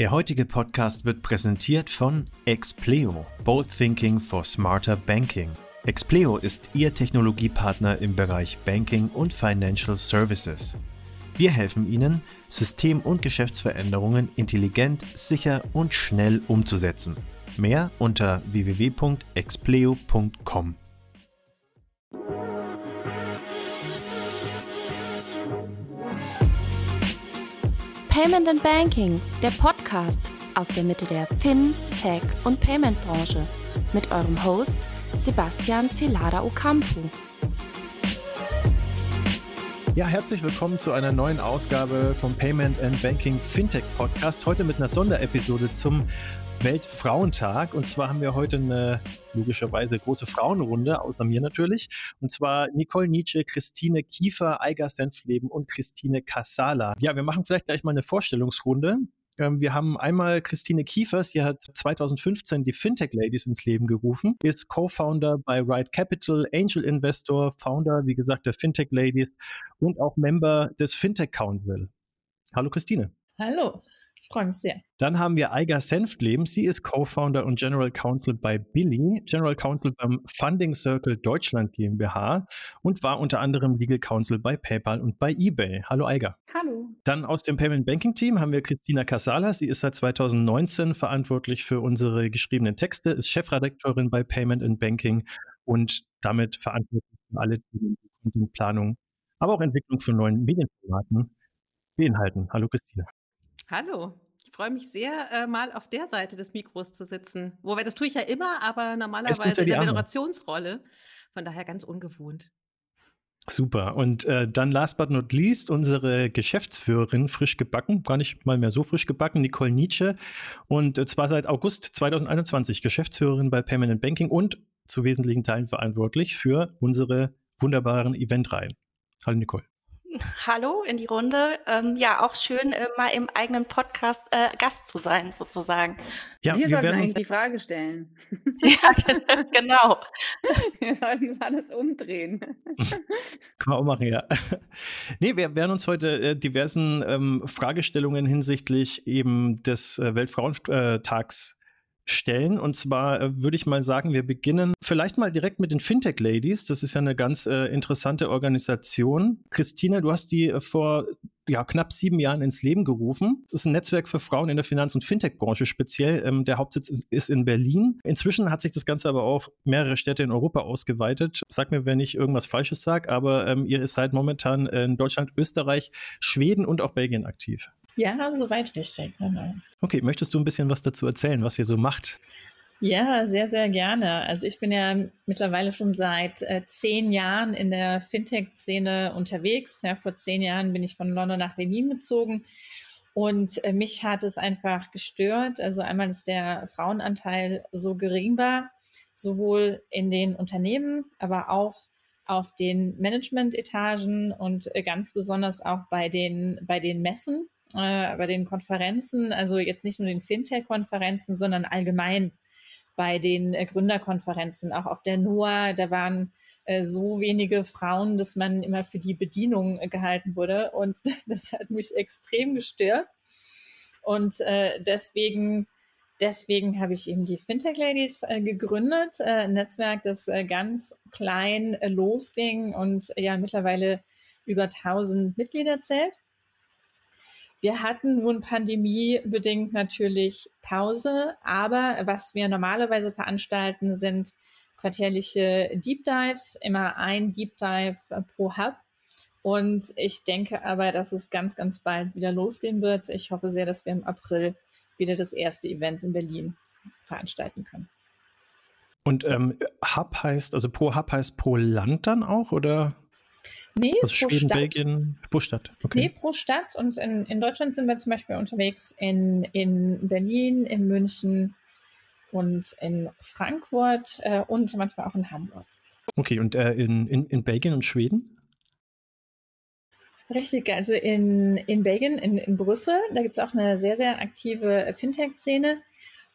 Der heutige Podcast wird präsentiert von Expleo, Bold Thinking for Smarter Banking. Expleo ist Ihr Technologiepartner im Bereich Banking und Financial Services. Wir helfen Ihnen, System- und Geschäftsveränderungen intelligent, sicher und schnell umzusetzen. Mehr unter www.expleo.com. Payment and Banking, der Podcast aus der Mitte der Fin-, Tech- und Payment-Branche mit eurem Host Sebastian Celada Ocampo. Ja, herzlich willkommen zu einer neuen Ausgabe vom Payment and Banking Fintech Podcast. Heute mit einer Sonderepisode zum Weltfrauentag. Und zwar haben wir heute eine logischerweise große Frauenrunde, außer mir natürlich. Und zwar Nicole Nietzsche, Christine Kiefer, Eiger Senfleben und Christine Casala. Ja, wir machen vielleicht gleich mal eine Vorstellungsrunde. Ähm, wir haben einmal Christine Kiefer, sie hat 2015 die Fintech Ladies ins Leben gerufen, ist Co-Founder bei Ride Capital, Angel Investor, Founder, wie gesagt, der Fintech Ladies und auch Member des Fintech Council. Hallo Christine. Hallo freue mich sehr. Dann haben wir Eiger Senftleben. Sie ist Co-Founder und General Counsel bei Billy, General Counsel beim Funding Circle Deutschland GmbH und war unter anderem Legal Counsel bei PayPal und bei eBay. Hallo Eiger. Hallo. Dann aus dem Payment Banking Team haben wir Christina Casala. Sie ist seit 2019 verantwortlich für unsere geschriebenen Texte, ist Chefredakteurin bei Payment and Banking und damit verantwortlich für alle Themen Contentplanung, aber auch Entwicklung von neuen Medienformaten beinhalten. Hallo Christina. Hallo, ich freue mich sehr, äh, mal auf der Seite des Mikros zu sitzen. Wobei, das tue ich ja immer, aber normalerweise in der Moderationsrolle. Von daher ganz ungewohnt. Super. Und äh, dann last but not least unsere Geschäftsführerin, frisch gebacken, gar nicht mal mehr so frisch gebacken, Nicole Nietzsche. Und äh, zwar seit August 2021 Geschäftsführerin bei Permanent Banking und zu wesentlichen Teilen verantwortlich für unsere wunderbaren Eventreihen. Hallo Nicole. Hallo in die Runde. Ähm, ja, auch schön, äh, mal im eigenen Podcast äh, Gast zu sein, sozusagen. Ja, wir, wir sollten eigentlich die Frage stellen. ja, genau. Wir sollten alles umdrehen. Kann man auch machen, ja. Nee, wir werden uns heute äh, diversen ähm, Fragestellungen hinsichtlich eben des äh, Weltfrauentags stellen. Und zwar äh, würde ich mal sagen, wir beginnen vielleicht mal direkt mit den Fintech Ladies. Das ist ja eine ganz äh, interessante Organisation. Christina, du hast die äh, vor ja, knapp sieben Jahren ins Leben gerufen. Es ist ein Netzwerk für Frauen in der Finanz- und Fintech-Branche speziell. Ähm, der Hauptsitz ist in Berlin. Inzwischen hat sich das Ganze aber auf mehrere Städte in Europa ausgeweitet. Sag mir, wenn ich irgendwas Falsches sage, aber ähm, ihr seid momentan in Deutschland, Österreich, Schweden und auch Belgien aktiv. Ja, soweit richtig. Genau. Okay, möchtest du ein bisschen was dazu erzählen, was ihr so macht? Ja, sehr, sehr gerne. Also ich bin ja mittlerweile schon seit äh, zehn Jahren in der Fintech-Szene unterwegs. Ja, vor zehn Jahren bin ich von London nach Berlin gezogen und äh, mich hat es einfach gestört. Also einmal, dass der Frauenanteil so gering war, sowohl in den Unternehmen, aber auch auf den Management-Etagen und äh, ganz besonders auch bei den, bei den Messen äh, bei den Konferenzen, also jetzt nicht nur den Fintech-Konferenzen, sondern allgemein bei den äh, Gründerkonferenzen, auch auf der NOAA, da waren äh, so wenige Frauen, dass man immer für die Bedienung äh, gehalten wurde. Und das hat mich extrem gestört. Und äh, deswegen, deswegen habe ich eben die Fintech Ladies äh, gegründet, ein Netzwerk, das ganz klein losging und ja mittlerweile über 1000 Mitglieder zählt. Wir hatten nun pandemiebedingt natürlich Pause, aber was wir normalerweise veranstalten, sind quartärliche Deep Dives, immer ein Deep Dive pro Hub. Und ich denke aber, dass es ganz, ganz bald wieder losgehen wird. Ich hoffe sehr, dass wir im April wieder das erste Event in Berlin veranstalten können. Und ähm, Hub heißt, also pro Hub heißt pro Land dann auch, oder? Nee, also pro Schweden, Stadt. Belgien, pro Stadt. Okay. Nee, pro Stadt. Und in, in Deutschland sind wir zum Beispiel unterwegs in, in Berlin, in München und in Frankfurt äh, und manchmal auch in Hamburg. Okay, und äh, in, in, in Belgien und Schweden? Richtig, also in, in Belgien, in, in Brüssel, da gibt es auch eine sehr, sehr aktive Fintech-Szene.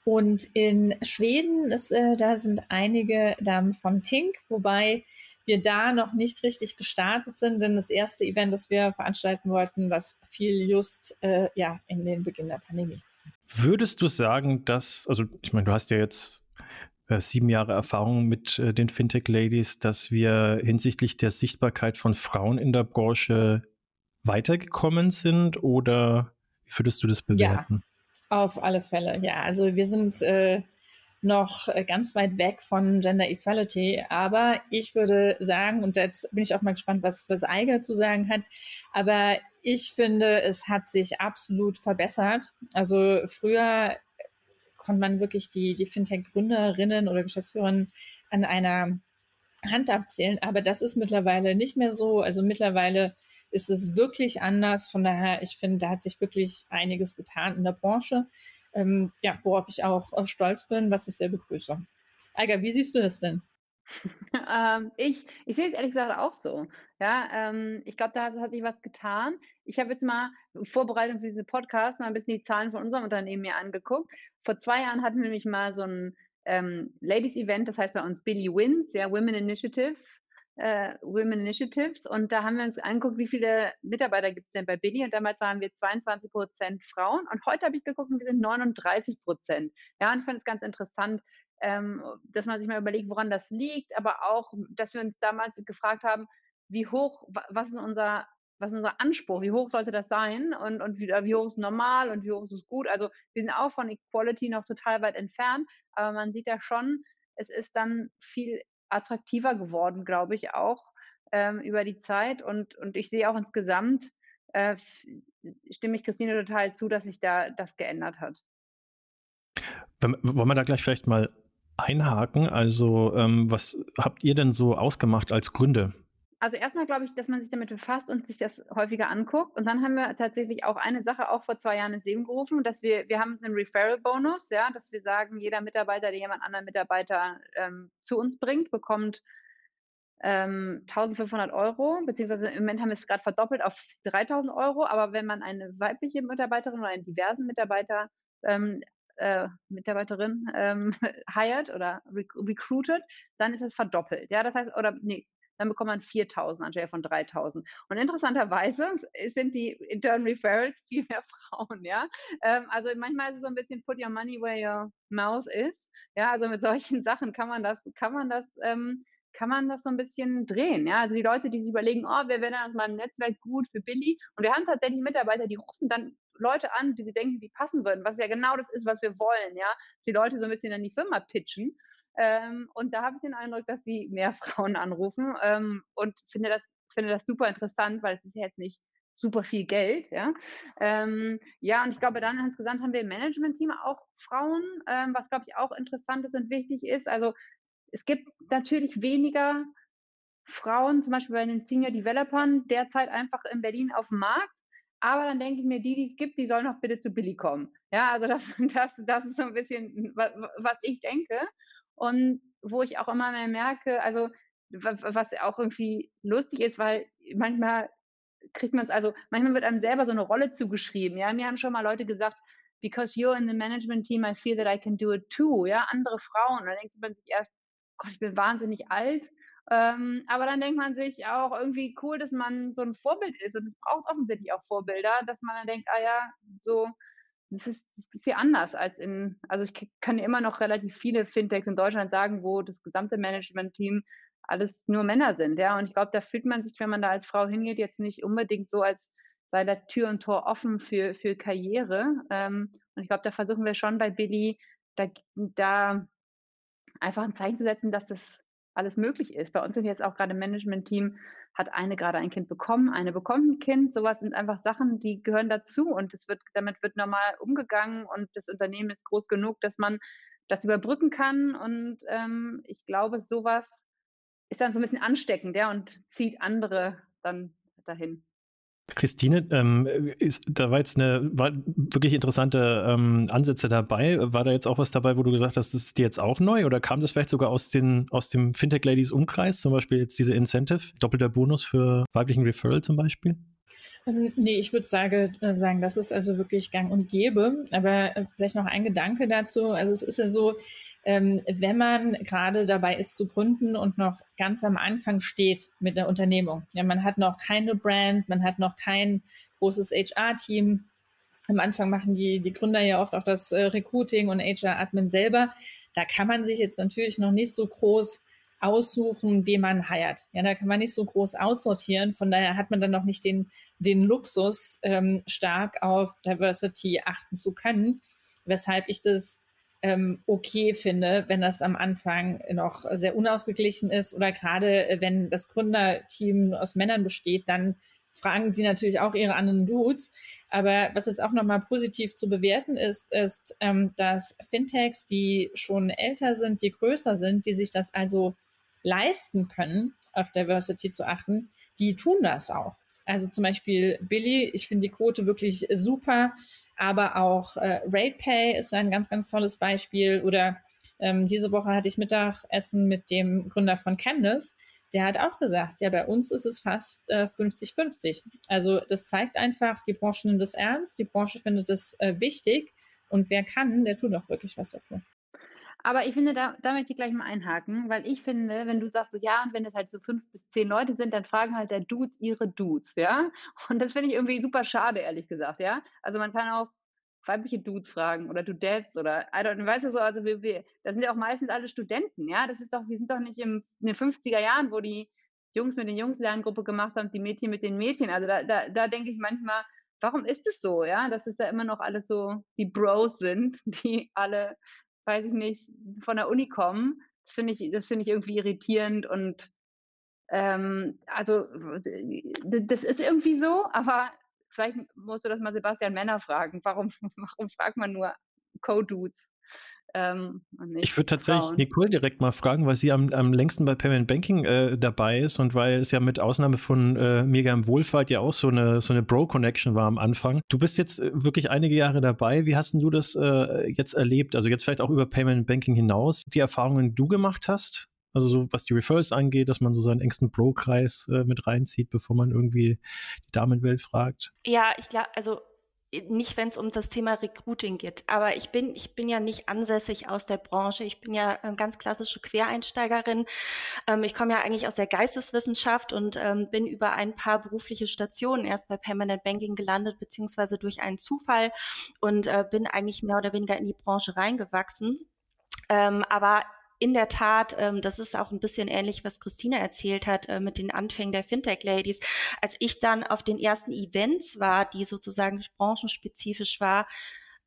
Und in Schweden, ist, äh, da sind einige Damen von Tink, wobei wir da noch nicht richtig gestartet sind, denn das erste Event, das wir veranstalten wollten, das fiel just äh, ja, in den Beginn der Pandemie. Würdest du sagen, dass, also ich meine, du hast ja jetzt äh, sieben Jahre Erfahrung mit äh, den Fintech-Ladies, dass wir hinsichtlich der Sichtbarkeit von Frauen in der Branche weitergekommen sind oder wie würdest du das bewerten? Ja, auf alle Fälle, ja. Also wir sind äh, noch äh, ganz weit weg von Gender Equality, aber ich würde sagen, und jetzt bin ich auch mal gespannt, was, was Eiger zu sagen hat, aber ich finde, es hat sich absolut verbessert. Also früher konnte man wirklich die, die Fintech-Gründerinnen oder Geschäftsführerinnen an einer Hand abzählen. Aber das ist mittlerweile nicht mehr so. Also mittlerweile ist es wirklich anders. Von daher, ich finde, da hat sich wirklich einiges getan in der Branche. Ähm, ja, worauf ich auch stolz bin, was ich sehr begrüße. Eiger, wie siehst du das denn? ähm, ich ich sehe es ehrlich gesagt auch so. Ja, ähm, ich glaube, da hat, hat sich was getan. Ich habe jetzt mal Vorbereitung für diesen Podcast mal ein bisschen die Zahlen von unserem Unternehmen mir angeguckt. Vor zwei Jahren hatten wir nämlich mal so ein ähm, Ladies-Event, das heißt bei uns Billy Wins, ja, Women Initiative, äh, Women Initiatives. Und da haben wir uns angeguckt, wie viele Mitarbeiter gibt es denn bei Billy. Und damals waren wir 22 Prozent Frauen. Und heute habe ich geguckt, wir sind 39 Prozent. Ja, und ich fand es ganz interessant, ähm, dass man sich mal überlegt, woran das liegt, aber auch, dass wir uns damals gefragt haben, wie hoch, was ist unser, was ist unser Anspruch, wie hoch sollte das sein und, und wie, wie hoch ist normal und wie hoch ist es gut. Also wir sind auch von Equality noch total weit entfernt, aber man sieht ja schon, es ist dann viel attraktiver geworden, glaube ich, auch ähm, über die Zeit und, und ich sehe auch insgesamt, äh, stimme ich Christine total zu, dass sich da das geändert hat. Wollen wir da gleich vielleicht mal einhaken? Also, ähm, was habt ihr denn so ausgemacht als Gründe? Also erstmal glaube ich, dass man sich damit befasst und sich das häufiger anguckt. Und dann haben wir tatsächlich auch eine Sache auch vor zwei Jahren ins Leben gerufen, dass wir, wir haben einen Referral-Bonus, ja, dass wir sagen, jeder Mitarbeiter, der jemand anderen Mitarbeiter ähm, zu uns bringt, bekommt ähm, 1500 Euro, beziehungsweise im Moment haben wir es gerade verdoppelt auf 3000 Euro. Aber wenn man eine weibliche Mitarbeiterin oder einen diversen Mitarbeiter ähm, äh, Mitarbeiterin ähm, hired oder rec recruited, dann ist es verdoppelt. Ja, das heißt, oder nee, dann bekommt man 4000 anstelle von 3000. Und interessanterweise sind die Intern Referrals viel mehr Frauen, ja. Ähm, also manchmal ist es so ein bisschen put your money where your mouth is. Ja, also mit solchen Sachen kann man das, kann man das, ähm, kann man das so ein bisschen drehen. Ja, also die Leute, die sich überlegen, oh, wer wäre denn aus meinem Netzwerk gut für Billy? Und wir haben tatsächlich Mitarbeiter, die rufen dann Leute an, die sie denken, die passen würden, was ja genau das ist, was wir wollen, ja. Dass die Leute so ein bisschen an die Firma pitchen. Ähm, und da habe ich den Eindruck, dass sie mehr Frauen anrufen ähm, und finde das, finde das super interessant, weil es ist ja jetzt nicht super viel Geld, ja. Ähm, ja, und ich glaube, dann insgesamt haben wir im Management-Team auch Frauen, ähm, was glaube ich auch interessant ist und wichtig ist. Also es gibt natürlich weniger Frauen, zum Beispiel bei den Senior Developern, derzeit einfach in Berlin auf dem Markt. Aber dann denke ich mir, die, die es gibt, die sollen doch bitte zu Billy kommen. Ja, also das, das, das ist so ein bisschen, was, was ich denke. Und wo ich auch immer mehr merke, also was auch irgendwie lustig ist, weil manchmal kriegt man es, also manchmal wird einem selber so eine Rolle zugeschrieben. Ja, mir haben schon mal Leute gesagt, because you're in the management team, I feel that I can do it too. Ja, andere Frauen. Da denkt man sich erst, Gott, ich bin wahnsinnig alt. Ähm, aber dann denkt man sich auch irgendwie cool, dass man so ein Vorbild ist. Und es braucht offensichtlich auch Vorbilder, dass man dann denkt, ah ja, so, das ist, das ist hier anders als in, also ich kann immer noch relativ viele Fintechs in Deutschland sagen, wo das gesamte Management-Team alles nur Männer sind, ja. Und ich glaube, da fühlt man sich, wenn man da als Frau hingeht, jetzt nicht unbedingt so, als sei da Tür und Tor offen für, für Karriere. Ähm, und ich glaube, da versuchen wir schon bei Billy, da, da einfach ein Zeichen zu setzen, dass das alles möglich ist. Bei uns sind jetzt auch gerade im Management-Team, hat eine gerade ein Kind bekommen, eine bekommt ein Kind. Sowas sind einfach Sachen, die gehören dazu und es wird, damit wird normal umgegangen und das Unternehmen ist groß genug, dass man das überbrücken kann. Und ähm, ich glaube, sowas ist dann so ein bisschen ansteckend, ja, und zieht andere dann dahin. Christine, ähm, ist, da war jetzt eine war wirklich interessante ähm, Ansätze dabei. War da jetzt auch was dabei, wo du gesagt hast, das ist dir jetzt auch neu oder kam das vielleicht sogar aus, den, aus dem Fintech Ladies Umkreis, zum Beispiel jetzt diese Incentive, doppelter Bonus für weiblichen Referral zum Beispiel? Ähm, nee, ich würde sage, äh, sagen, das ist also wirklich gang und gäbe. Aber äh, vielleicht noch ein Gedanke dazu. Also es ist ja so, ähm, wenn man gerade dabei ist zu gründen und noch ganz am Anfang steht mit der Unternehmung. Ja, man hat noch keine Brand, man hat noch kein großes HR-Team. Am Anfang machen die, die Gründer ja oft auch das äh, Recruiting und HR-Admin selber. Da kann man sich jetzt natürlich noch nicht so groß aussuchen, wie man heiert. Ja, da kann man nicht so groß aussortieren. Von daher hat man dann noch nicht den, den Luxus, ähm, stark auf Diversity achten zu können, weshalb ich das ähm, okay finde, wenn das am Anfang noch sehr unausgeglichen ist oder gerade äh, wenn das Gründerteam aus Männern besteht, dann fragen die natürlich auch ihre anderen Dudes. Aber was jetzt auch nochmal positiv zu bewerten ist, ist, ähm, dass Fintechs, die schon älter sind, die größer sind, die sich das also leisten können, auf Diversity zu achten, die tun das auch. Also zum Beispiel Billy, ich finde die Quote wirklich super, aber auch äh, RatePay ist ein ganz, ganz tolles Beispiel. Oder ähm, diese Woche hatte ich Mittagessen mit dem Gründer von Candice. Der hat auch gesagt, ja, bei uns ist es fast 50-50. Äh, also das zeigt einfach, die Branche nimmt es ernst, die Branche findet es äh, wichtig und wer kann, der tut auch wirklich was dafür. Aber ich finde, da, da möchte ich gleich mal einhaken, weil ich finde, wenn du sagst so, ja, und wenn es halt so fünf bis zehn Leute sind, dann fragen halt der Dudes ihre Dudes, ja. Und das finde ich irgendwie super schade, ehrlich gesagt, ja. Also man kann auch weibliche Dudes fragen oder Dudettes oder, I don't, weißt du so, also wir, wir, das sind ja auch meistens alle Studenten, ja. Das ist doch, wir sind doch nicht im, in den 50er Jahren, wo die Jungs mit den Jungs Lerngruppe gemacht haben, die Mädchen mit den Mädchen. Also da, da, da denke ich manchmal, warum ist es so, ja, dass es da immer noch alles so die Bros sind, die alle weiß ich nicht, von der Uni kommen. Das finde ich, das ich irgendwie irritierend und ähm, also das ist irgendwie so, aber vielleicht musst du das mal Sebastian Männer fragen. Warum, warum fragt man nur Co-Dudes? Ähm, ich würde tatsächlich Frauen. Nicole direkt mal fragen, weil sie am, am längsten bei Payment Banking äh, dabei ist und weil es ja mit Ausnahme von äh, Mega Wohlfahrt ja auch so eine, so eine Bro-Connection war am Anfang. Du bist jetzt äh, wirklich einige Jahre dabei. Wie hast du das äh, jetzt erlebt? Also jetzt vielleicht auch über Payment Banking hinaus, die Erfahrungen, die du gemacht hast? Also so was die Referrals angeht, dass man so seinen engsten Bro-Kreis äh, mit reinzieht, bevor man irgendwie die Damenwelt fragt. Ja, ich glaube, also nicht, wenn es um das Thema Recruiting geht. Aber ich bin, ich bin ja nicht ansässig aus der Branche. Ich bin ja äh, ganz klassische Quereinsteigerin. Ähm, ich komme ja eigentlich aus der Geisteswissenschaft und ähm, bin über ein paar berufliche Stationen erst bei Permanent Banking gelandet, beziehungsweise durch einen Zufall und äh, bin eigentlich mehr oder weniger in die Branche reingewachsen. Ähm, aber in der Tat, ähm, das ist auch ein bisschen ähnlich, was Christina erzählt hat äh, mit den Anfängen der Fintech-Ladies. Als ich dann auf den ersten Events war, die sozusagen branchenspezifisch war,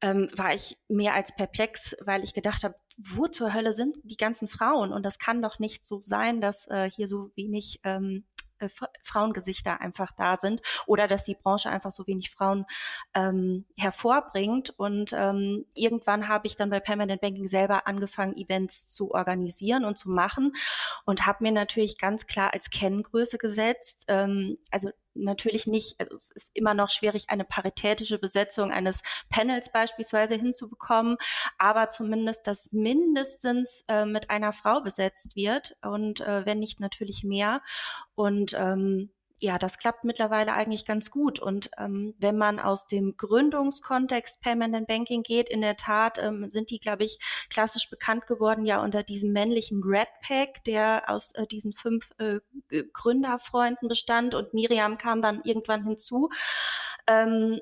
ähm, war ich mehr als perplex, weil ich gedacht habe, wo zur Hölle sind die ganzen Frauen? Und das kann doch nicht so sein, dass äh, hier so wenig ähm, äh, Frauengesichter einfach da sind oder dass die Branche einfach so wenig Frauen ähm, hervorbringt. Und ähm, irgendwann habe ich dann bei Permanent Banking selber angefangen, Events zu organisieren und zu machen und habe mir natürlich ganz klar als Kenngröße gesetzt, ähm, also natürlich nicht, also es ist immer noch schwierig, eine paritätische Besetzung eines Panels beispielsweise hinzubekommen, aber zumindest, dass mindestens äh, mit einer Frau besetzt wird und äh, wenn nicht natürlich mehr. Und ähm, ja, das klappt mittlerweile eigentlich ganz gut. Und ähm, wenn man aus dem Gründungskontext Permanent Banking geht, in der Tat ähm, sind die, glaube ich, klassisch bekannt geworden, ja unter diesem männlichen Red Pack, der aus äh, diesen fünf äh, Gründerfreunden bestand. Und Miriam kam dann irgendwann hinzu. Ähm,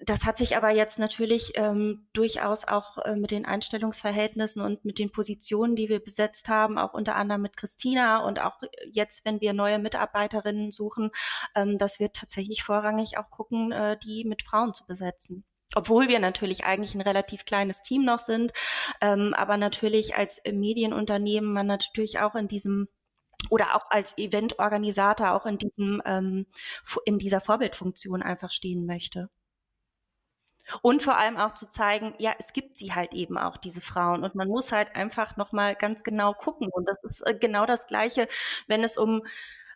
das hat sich aber jetzt natürlich ähm, durchaus auch äh, mit den Einstellungsverhältnissen und mit den Positionen, die wir besetzt haben, auch unter anderem mit Christina und auch jetzt, wenn wir neue Mitarbeiterinnen suchen, ähm, dass wir tatsächlich vorrangig auch gucken, äh, die mit Frauen zu besetzen obwohl wir natürlich eigentlich ein relativ kleines Team noch sind, ähm, aber natürlich als Medienunternehmen man natürlich auch in diesem oder auch als Eventorganisator auch in diesem ähm, in dieser Vorbildfunktion einfach stehen möchte. Und vor allem auch zu zeigen, ja, es gibt sie halt eben auch, diese Frauen. Und man muss halt einfach nochmal ganz genau gucken. Und das ist äh, genau das Gleiche, wenn es um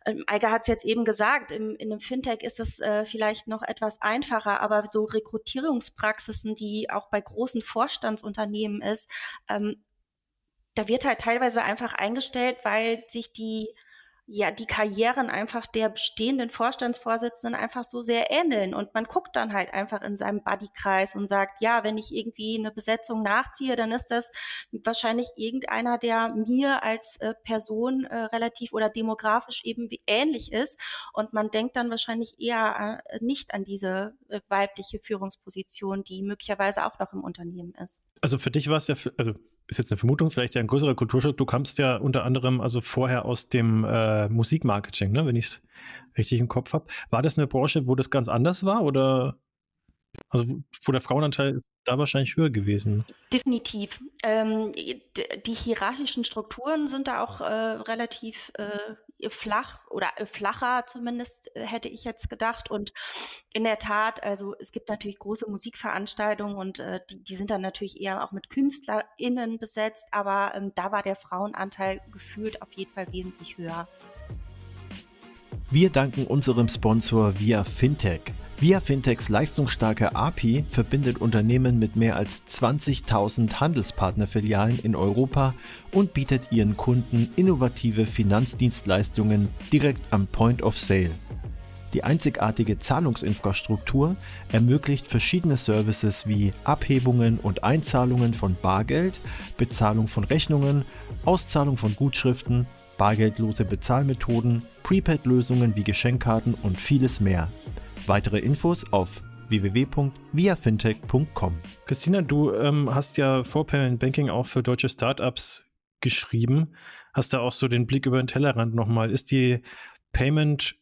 ähm, Eiger hat es jetzt eben gesagt, im, in einem Fintech ist es äh, vielleicht noch etwas einfacher, aber so Rekrutierungspraxisen, die auch bei großen Vorstandsunternehmen ist, ähm, da wird halt teilweise einfach eingestellt, weil sich die ja die Karrieren einfach der bestehenden Vorstandsvorsitzenden einfach so sehr ähneln und man guckt dann halt einfach in seinem Buddykreis und sagt, ja, wenn ich irgendwie eine Besetzung nachziehe, dann ist das wahrscheinlich irgendeiner, der mir als äh, Person äh, relativ oder demografisch eben ähnlich ist und man denkt dann wahrscheinlich eher äh, nicht an diese äh, weibliche Führungsposition, die möglicherweise auch noch im Unternehmen ist. Also für dich war es ja, also ist jetzt eine Vermutung, vielleicht ja ein größerer Kulturschock. Du kamst ja unter anderem also vorher aus dem äh, Musikmarketing, ne, wenn ich es richtig im Kopf habe. War das eine Branche, wo das ganz anders war oder also wo der Frauenanteil da wahrscheinlich höher gewesen? Definitiv. Ähm, die hierarchischen Strukturen sind da auch äh, relativ äh, flach oder äh, flacher zumindest äh, hätte ich jetzt gedacht. Und in der Tat, also es gibt natürlich große Musikveranstaltungen und äh, die, die, sind dann natürlich eher auch mit KünstlerInnen besetzt, aber ähm, da war der Frauenanteil gefühlt auf jeden Fall wesentlich höher. Wir danken unserem Sponsor Via Fintech. Via Fintechs leistungsstarke API verbindet Unternehmen mit mehr als 20.000 Handelspartnerfilialen in Europa und bietet ihren Kunden innovative Finanzdienstleistungen direkt am Point of Sale. Die einzigartige Zahlungsinfrastruktur ermöglicht verschiedene Services wie Abhebungen und Einzahlungen von Bargeld, Bezahlung von Rechnungen, Auszahlung von Gutschriften, bargeldlose Bezahlmethoden, Prepaid-Lösungen wie Geschenkkarten und vieles mehr. Weitere Infos auf www.viafintech.com. Christina, du ähm, hast ja vor Payment Banking auch für deutsche Startups geschrieben. Hast da auch so den Blick über den Tellerrand nochmal. Ist die Payment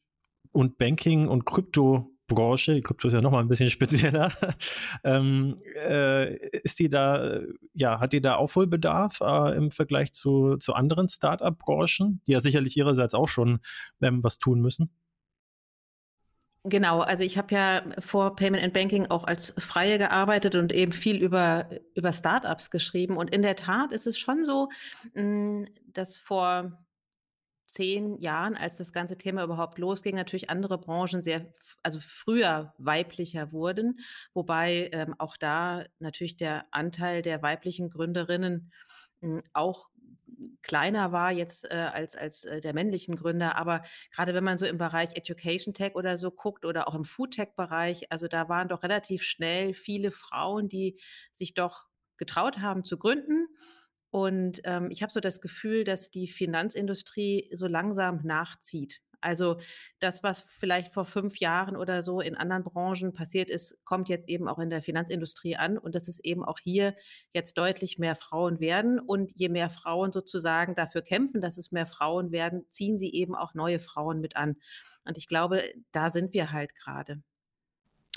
und Banking und Krypto Branche, Krypto ist ja nochmal ein bisschen spezieller, ähm, äh, ist die da, ja, hat die da Aufholbedarf äh, im Vergleich zu, zu anderen Startup-Branchen, die ja sicherlich ihrerseits auch schon ähm, was tun müssen? Genau, also ich habe ja vor Payment and Banking auch als Freie gearbeitet und eben viel über, über Startups geschrieben. Und in der Tat ist es schon so, hm, dass vor zehn Jahren, als das ganze Thema überhaupt losging, natürlich andere Branchen sehr, also früher weiblicher wurden, wobei ähm, auch da natürlich der Anteil der weiblichen Gründerinnen hm, auch kleiner war jetzt äh, als, als äh, der männlichen Gründer. Aber gerade wenn man so im Bereich Education Tech oder so guckt oder auch im Food Tech-Bereich, also da waren doch relativ schnell viele Frauen, die sich doch getraut haben zu gründen. Und ähm, ich habe so das Gefühl, dass die Finanzindustrie so langsam nachzieht. Also das, was vielleicht vor fünf Jahren oder so in anderen Branchen passiert ist, kommt jetzt eben auch in der Finanzindustrie an und dass es eben auch hier jetzt deutlich mehr Frauen werden. Und je mehr Frauen sozusagen dafür kämpfen, dass es mehr Frauen werden, ziehen sie eben auch neue Frauen mit an. Und ich glaube, da sind wir halt gerade.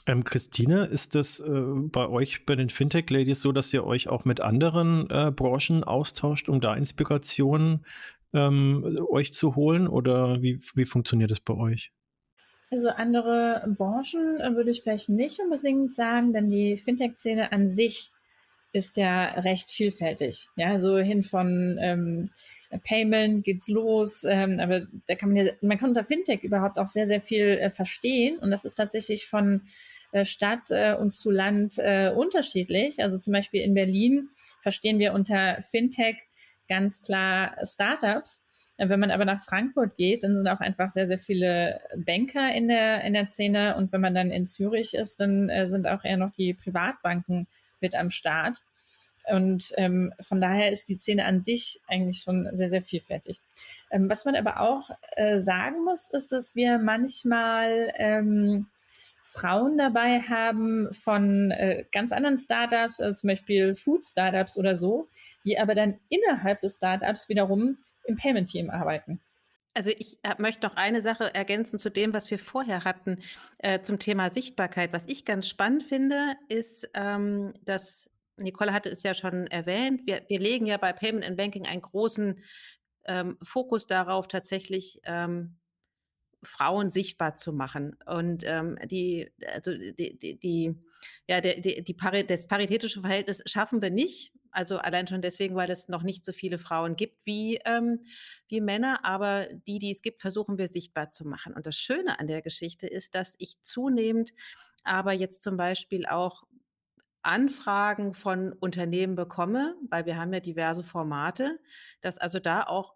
Ähm, Christine, ist das äh, bei euch, bei den Fintech-Ladies so, dass ihr euch auch mit anderen äh, Branchen austauscht, um da Inspirationen ähm, euch zu holen oder wie, wie funktioniert das bei euch? Also andere Branchen äh, würde ich vielleicht nicht unbedingt sagen, denn die Fintech-Szene an sich ist ja recht vielfältig. Ja, so hin von ähm, Payment geht's los, ähm, aber da kann man ja, man kann unter Fintech überhaupt auch sehr, sehr viel äh, verstehen und das ist tatsächlich von Stadt äh, und zu Land äh, unterschiedlich. Also zum Beispiel in Berlin verstehen wir unter Fintech ganz klar Startups. Wenn man aber nach Frankfurt geht, dann sind auch einfach sehr, sehr viele Banker in der, in der Szene. Und wenn man dann in Zürich ist, dann äh, sind auch eher noch die Privatbanken mit am Start. Und ähm, von daher ist die Szene an sich eigentlich schon sehr, sehr vielfältig. Ähm, was man aber auch äh, sagen muss, ist, dass wir manchmal ähm, Frauen dabei haben von äh, ganz anderen Startups, also zum Beispiel Food-Startups oder so, die aber dann innerhalb des Startups wiederum im Payment-Team arbeiten. Also ich äh, möchte noch eine Sache ergänzen zu dem, was wir vorher hatten äh, zum Thema Sichtbarkeit. Was ich ganz spannend finde, ist, ähm, dass Nicole hatte es ja schon erwähnt, wir, wir legen ja bei Payment and Banking einen großen ähm, Fokus darauf, tatsächlich ähm, Frauen sichtbar zu machen. Und ähm, die, also die, die, die ja, der, die, die Pari das paritätische Verhältnis schaffen wir nicht. Also allein schon deswegen, weil es noch nicht so viele Frauen gibt wie, ähm, wie Männer, aber die, die es gibt, versuchen wir sichtbar zu machen. Und das Schöne an der Geschichte ist, dass ich zunehmend aber jetzt zum Beispiel auch Anfragen von Unternehmen bekomme, weil wir haben ja diverse Formate, dass also da auch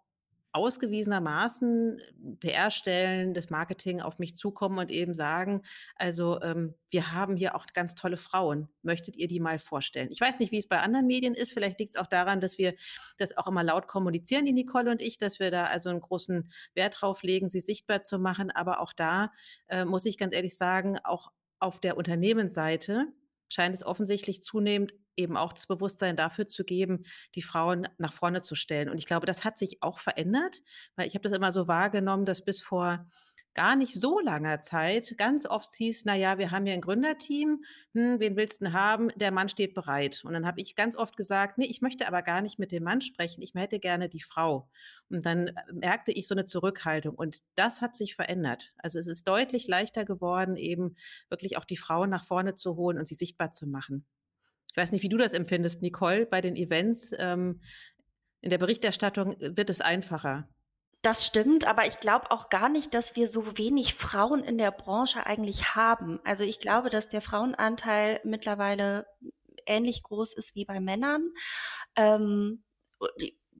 ausgewiesenermaßen PR-Stellen, das Marketing auf mich zukommen und eben sagen, also ähm, wir haben hier auch ganz tolle Frauen. Möchtet ihr die mal vorstellen? Ich weiß nicht, wie es bei anderen Medien ist. Vielleicht liegt es auch daran, dass wir das auch immer laut kommunizieren, die Nicole und ich, dass wir da also einen großen Wert drauf legen, sie sichtbar zu machen. Aber auch da äh, muss ich ganz ehrlich sagen, auch auf der Unternehmensseite scheint es offensichtlich zunehmend eben auch das Bewusstsein dafür zu geben, die Frauen nach vorne zu stellen. Und ich glaube, das hat sich auch verändert, weil ich habe das immer so wahrgenommen, dass bis vor gar nicht so langer Zeit ganz oft hieß, na ja, wir haben ja ein Gründerteam, hm, wen willst du denn haben? Der Mann steht bereit. Und dann habe ich ganz oft gesagt, nee, ich möchte aber gar nicht mit dem Mann sprechen, ich hätte gerne die Frau. Und dann äh, merkte ich so eine Zurückhaltung und das hat sich verändert. Also es ist deutlich leichter geworden, eben wirklich auch die Frauen nach vorne zu holen und sie sichtbar zu machen. Ich weiß nicht, wie du das empfindest, Nicole, bei den Events. Ähm, in der Berichterstattung wird es einfacher. Das stimmt, aber ich glaube auch gar nicht, dass wir so wenig Frauen in der Branche eigentlich haben. Also ich glaube, dass der Frauenanteil mittlerweile ähnlich groß ist wie bei Männern. Ähm,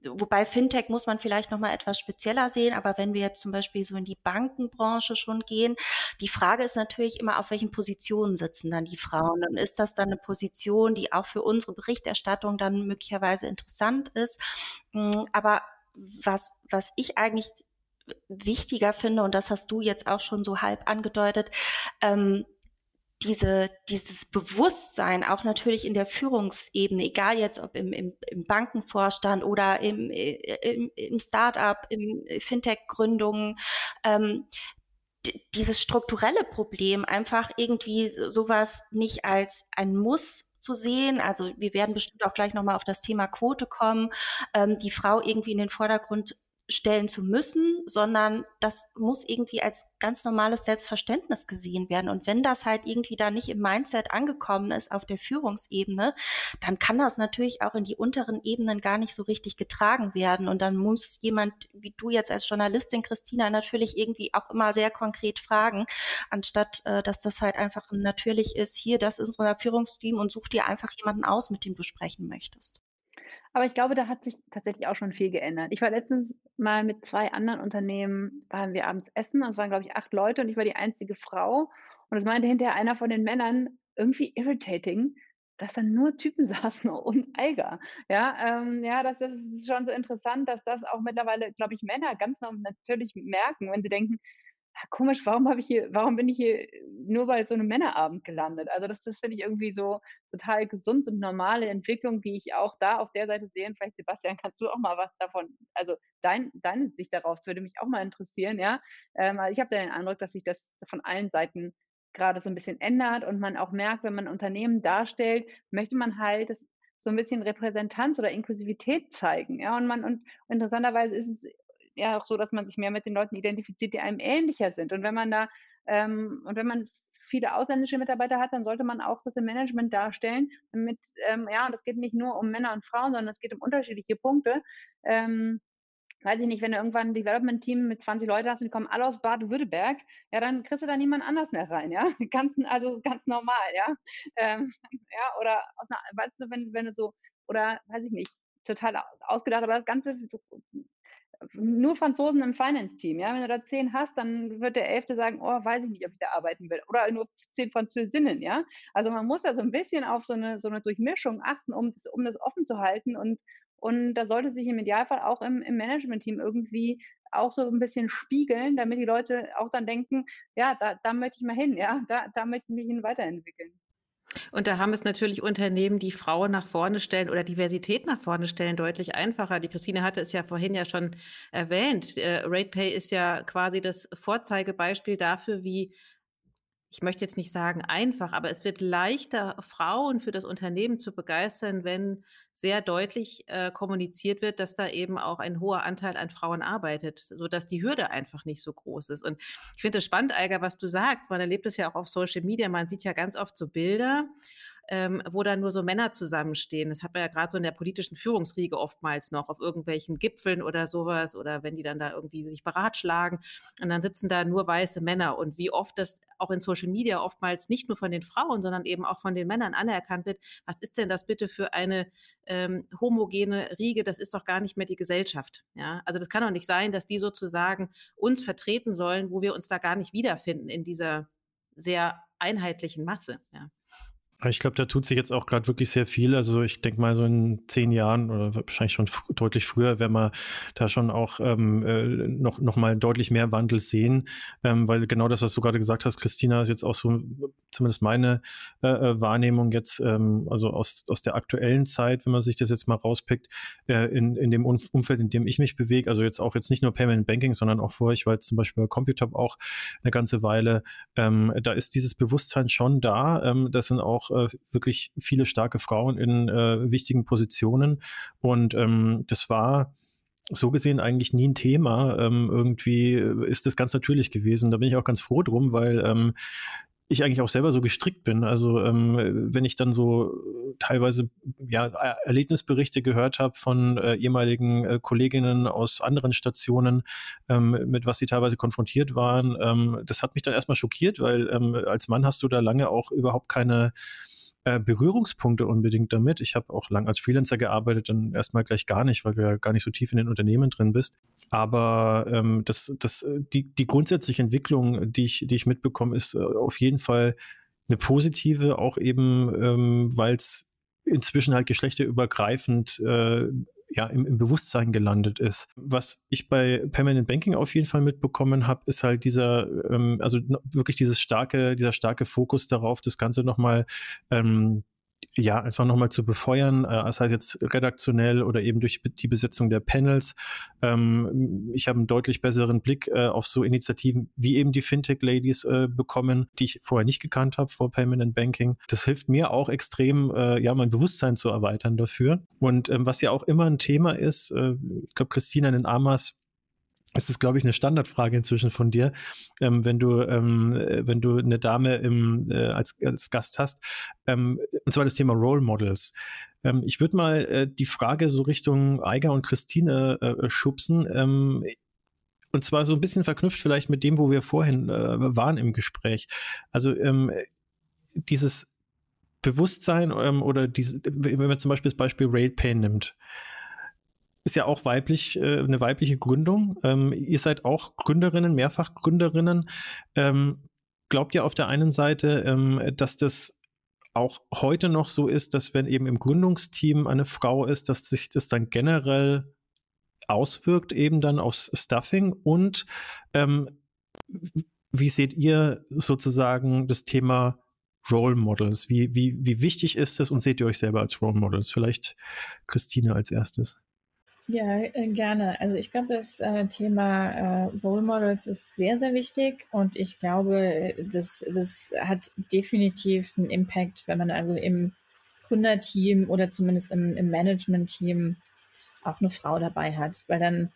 wobei Fintech muss man vielleicht noch mal etwas spezieller sehen, aber wenn wir jetzt zum Beispiel so in die Bankenbranche schon gehen, die Frage ist natürlich immer, auf welchen Positionen sitzen dann die Frauen? Und ist das dann eine Position, die auch für unsere Berichterstattung dann möglicherweise interessant ist, hm, aber was, was ich eigentlich wichtiger finde, und das hast du jetzt auch schon so halb angedeutet, ähm, diese, dieses Bewusstsein auch natürlich in der Führungsebene, egal jetzt ob im, im, im Bankenvorstand oder im, im, im Startup, im Fintech-Gründungen, ähm, dieses strukturelle Problem einfach irgendwie sowas nicht als ein Muss zu sehen. Also wir werden bestimmt auch gleich nochmal auf das Thema Quote kommen, ähm, die Frau irgendwie in den Vordergrund stellen zu müssen, sondern das muss irgendwie als ganz normales Selbstverständnis gesehen werden. Und wenn das halt irgendwie da nicht im Mindset angekommen ist auf der Führungsebene, dann kann das natürlich auch in die unteren Ebenen gar nicht so richtig getragen werden. Und dann muss jemand, wie du jetzt als Journalistin, Christina, natürlich irgendwie auch immer sehr konkret fragen, anstatt äh, dass das halt einfach natürlich ist, hier, das ist unser Führungsteam und such dir einfach jemanden aus, mit dem du sprechen möchtest. Aber ich glaube, da hat sich tatsächlich auch schon viel geändert. Ich war letztens mal mit zwei anderen Unternehmen, waren wir abends essen und es waren, glaube ich, acht Leute und ich war die einzige Frau. Und es meinte hinterher einer von den Männern, irgendwie irritating, dass dann nur Typen saßen und Eiger. Ja, ähm, ja, das, das ist schon so interessant, dass das auch mittlerweile, glaube ich, Männer ganz natürlich merken, wenn sie denken, komisch, warum habe ich hier, warum bin ich hier nur bei so einem Männerabend gelandet? Also das, das finde ich irgendwie so total gesund und normale Entwicklung, die ich auch da auf der Seite sehe. vielleicht, Sebastian, kannst du auch mal was davon, also dein, deine Sicht darauf, würde mich auch mal interessieren, ja. Ähm, also ich habe den Eindruck, dass sich das von allen Seiten gerade so ein bisschen ändert und man auch merkt, wenn man Unternehmen darstellt, möchte man halt das so ein bisschen Repräsentanz oder Inklusivität zeigen. Ja, und man, und interessanterweise ist es ja auch so, dass man sich mehr mit den Leuten identifiziert, die einem ähnlicher sind. Und wenn man da, ähm, und wenn man viele ausländische Mitarbeiter hat, dann sollte man auch das im Management darstellen, damit, ähm, ja, und es geht nicht nur um Männer und Frauen, sondern es geht um unterschiedliche Punkte. Ähm, weiß ich nicht, wenn du irgendwann ein Development-Team mit 20 Leuten hast und die kommen alle aus Baden-Württemberg, ja, dann kriegst du da niemand anders mehr rein, ja. Ganz, also ganz normal, ja. Ähm, ja, oder aus einer, weißt du, wenn, wenn du so, oder weiß ich nicht, total ausgedacht, aber das Ganze nur Franzosen im Finance-Team. Ja? Wenn du da zehn hast, dann wird der Elfte sagen, oh, weiß ich nicht, ob ich da arbeiten will. Oder nur zehn Französinnen. Ja? Also man muss da so ein bisschen auf so eine, so eine Durchmischung achten, um das, um das offen zu halten. Und, und da sollte sich im Idealfall auch im, im Management-Team irgendwie auch so ein bisschen spiegeln, damit die Leute auch dann denken, ja, da, da möchte ich mal hin, ja, da, da möchte ich mich hin weiterentwickeln. Und da haben es natürlich Unternehmen, die Frauen nach vorne stellen oder Diversität nach vorne stellen, deutlich einfacher. Die Christine hatte es ja vorhin ja schon erwähnt. Äh, RatePay ist ja quasi das Vorzeigebeispiel dafür, wie ich möchte jetzt nicht sagen einfach, aber es wird leichter, Frauen für das Unternehmen zu begeistern, wenn sehr deutlich äh, kommuniziert wird, dass da eben auch ein hoher Anteil an Frauen arbeitet, sodass die Hürde einfach nicht so groß ist. Und ich finde es spannend, Eiger, was du sagst. Man erlebt es ja auch auf Social Media. Man sieht ja ganz oft so Bilder ähm, wo dann nur so Männer zusammenstehen. Das hat man ja gerade so in der politischen Führungsriege oftmals noch auf irgendwelchen Gipfeln oder sowas oder wenn die dann da irgendwie sich beratschlagen und dann sitzen da nur weiße Männer und wie oft das auch in Social Media oftmals nicht nur von den Frauen, sondern eben auch von den Männern anerkannt wird. Was ist denn das bitte für eine ähm, homogene Riege? Das ist doch gar nicht mehr die Gesellschaft. Ja, also das kann doch nicht sein, dass die sozusagen uns vertreten sollen, wo wir uns da gar nicht wiederfinden in dieser sehr einheitlichen Masse. Ja. Ich glaube, da tut sich jetzt auch gerade wirklich sehr viel. Also ich denke mal, so in zehn Jahren oder wahrscheinlich schon deutlich früher werden wir da schon auch ähm, äh, noch, noch mal deutlich mehr Wandel sehen. Ähm, weil genau das, was du gerade gesagt hast, Christina, ist jetzt auch so zumindest meine äh, äh, Wahrnehmung jetzt, ähm, also aus, aus der aktuellen Zeit, wenn man sich das jetzt mal rauspickt, äh, in, in dem Umfeld, in dem ich mich bewege, also jetzt auch jetzt nicht nur Payment Banking, sondern auch vorher, ich war jetzt zum Beispiel bei Computop auch eine ganze Weile, ähm, da ist dieses Bewusstsein schon da. Ähm, das sind auch äh, wirklich viele starke Frauen in äh, wichtigen Positionen. Und ähm, das war so gesehen eigentlich nie ein Thema. Ähm, irgendwie ist das ganz natürlich gewesen. Da bin ich auch ganz froh drum, weil ähm, ich eigentlich auch selber so gestrickt bin. Also ähm, wenn ich dann so teilweise ja Erlebnisberichte gehört habe von äh, ehemaligen äh, Kolleginnen aus anderen Stationen, ähm, mit was sie teilweise konfrontiert waren, ähm, das hat mich dann erstmal schockiert, weil ähm, als Mann hast du da lange auch überhaupt keine äh, Berührungspunkte unbedingt damit. Ich habe auch lang als Freelancer gearbeitet, dann erstmal gleich gar nicht, weil du ja gar nicht so tief in den Unternehmen drin bist. Aber ähm, das, das, die, die grundsätzliche Entwicklung, die ich, die ich mitbekomme, ist äh, auf jeden Fall eine positive, auch eben, ähm, weil es inzwischen halt geschlechterübergreifend äh, ja, im, im Bewusstsein gelandet ist. Was ich bei Permanent Banking auf jeden Fall mitbekommen habe, ist halt dieser, ähm, also wirklich dieses starke, dieser starke Fokus darauf, das Ganze nochmal ähm, ja, einfach nochmal zu befeuern, äh, das heißt jetzt redaktionell oder eben durch die Besetzung der Panels. Ähm, ich habe einen deutlich besseren Blick äh, auf so Initiativen wie eben die Fintech-Ladies äh, bekommen, die ich vorher nicht gekannt habe vor Payment and Banking. Das hilft mir auch extrem, äh, ja, mein Bewusstsein zu erweitern dafür. Und ähm, was ja auch immer ein Thema ist, äh, ich glaube, Christina in Amas es ist, glaube ich, eine Standardfrage inzwischen von dir, ähm, wenn du ähm, äh, wenn du eine Dame im, äh, als, als Gast hast, ähm, und zwar das Thema Role Models. Ähm, ich würde mal äh, die Frage so Richtung Eiger und Christine äh, schubsen. Ähm, und zwar so ein bisschen verknüpft vielleicht mit dem, wo wir vorhin äh, waren im Gespräch. Also ähm, dieses Bewusstsein oder diese, wenn man zum Beispiel das Beispiel Rail Pain nimmt ist ja auch weiblich, äh, eine weibliche Gründung. Ähm, ihr seid auch Gründerinnen, mehrfach Gründerinnen. Ähm, glaubt ihr auf der einen Seite, ähm, dass das auch heute noch so ist, dass wenn eben im Gründungsteam eine Frau ist, dass sich das dann generell auswirkt eben dann aufs Stuffing und ähm, wie seht ihr sozusagen das Thema Role Models? Wie, wie, wie wichtig ist es und seht ihr euch selber als Role Models? Vielleicht Christine als erstes. Ja, äh, gerne. Also ich glaube, das äh, Thema äh, Role Models ist sehr, sehr wichtig und ich glaube, das, das hat definitiv einen Impact, wenn man also im Gründerteam oder zumindest im, im Management-Team auch eine Frau dabei hat, weil dann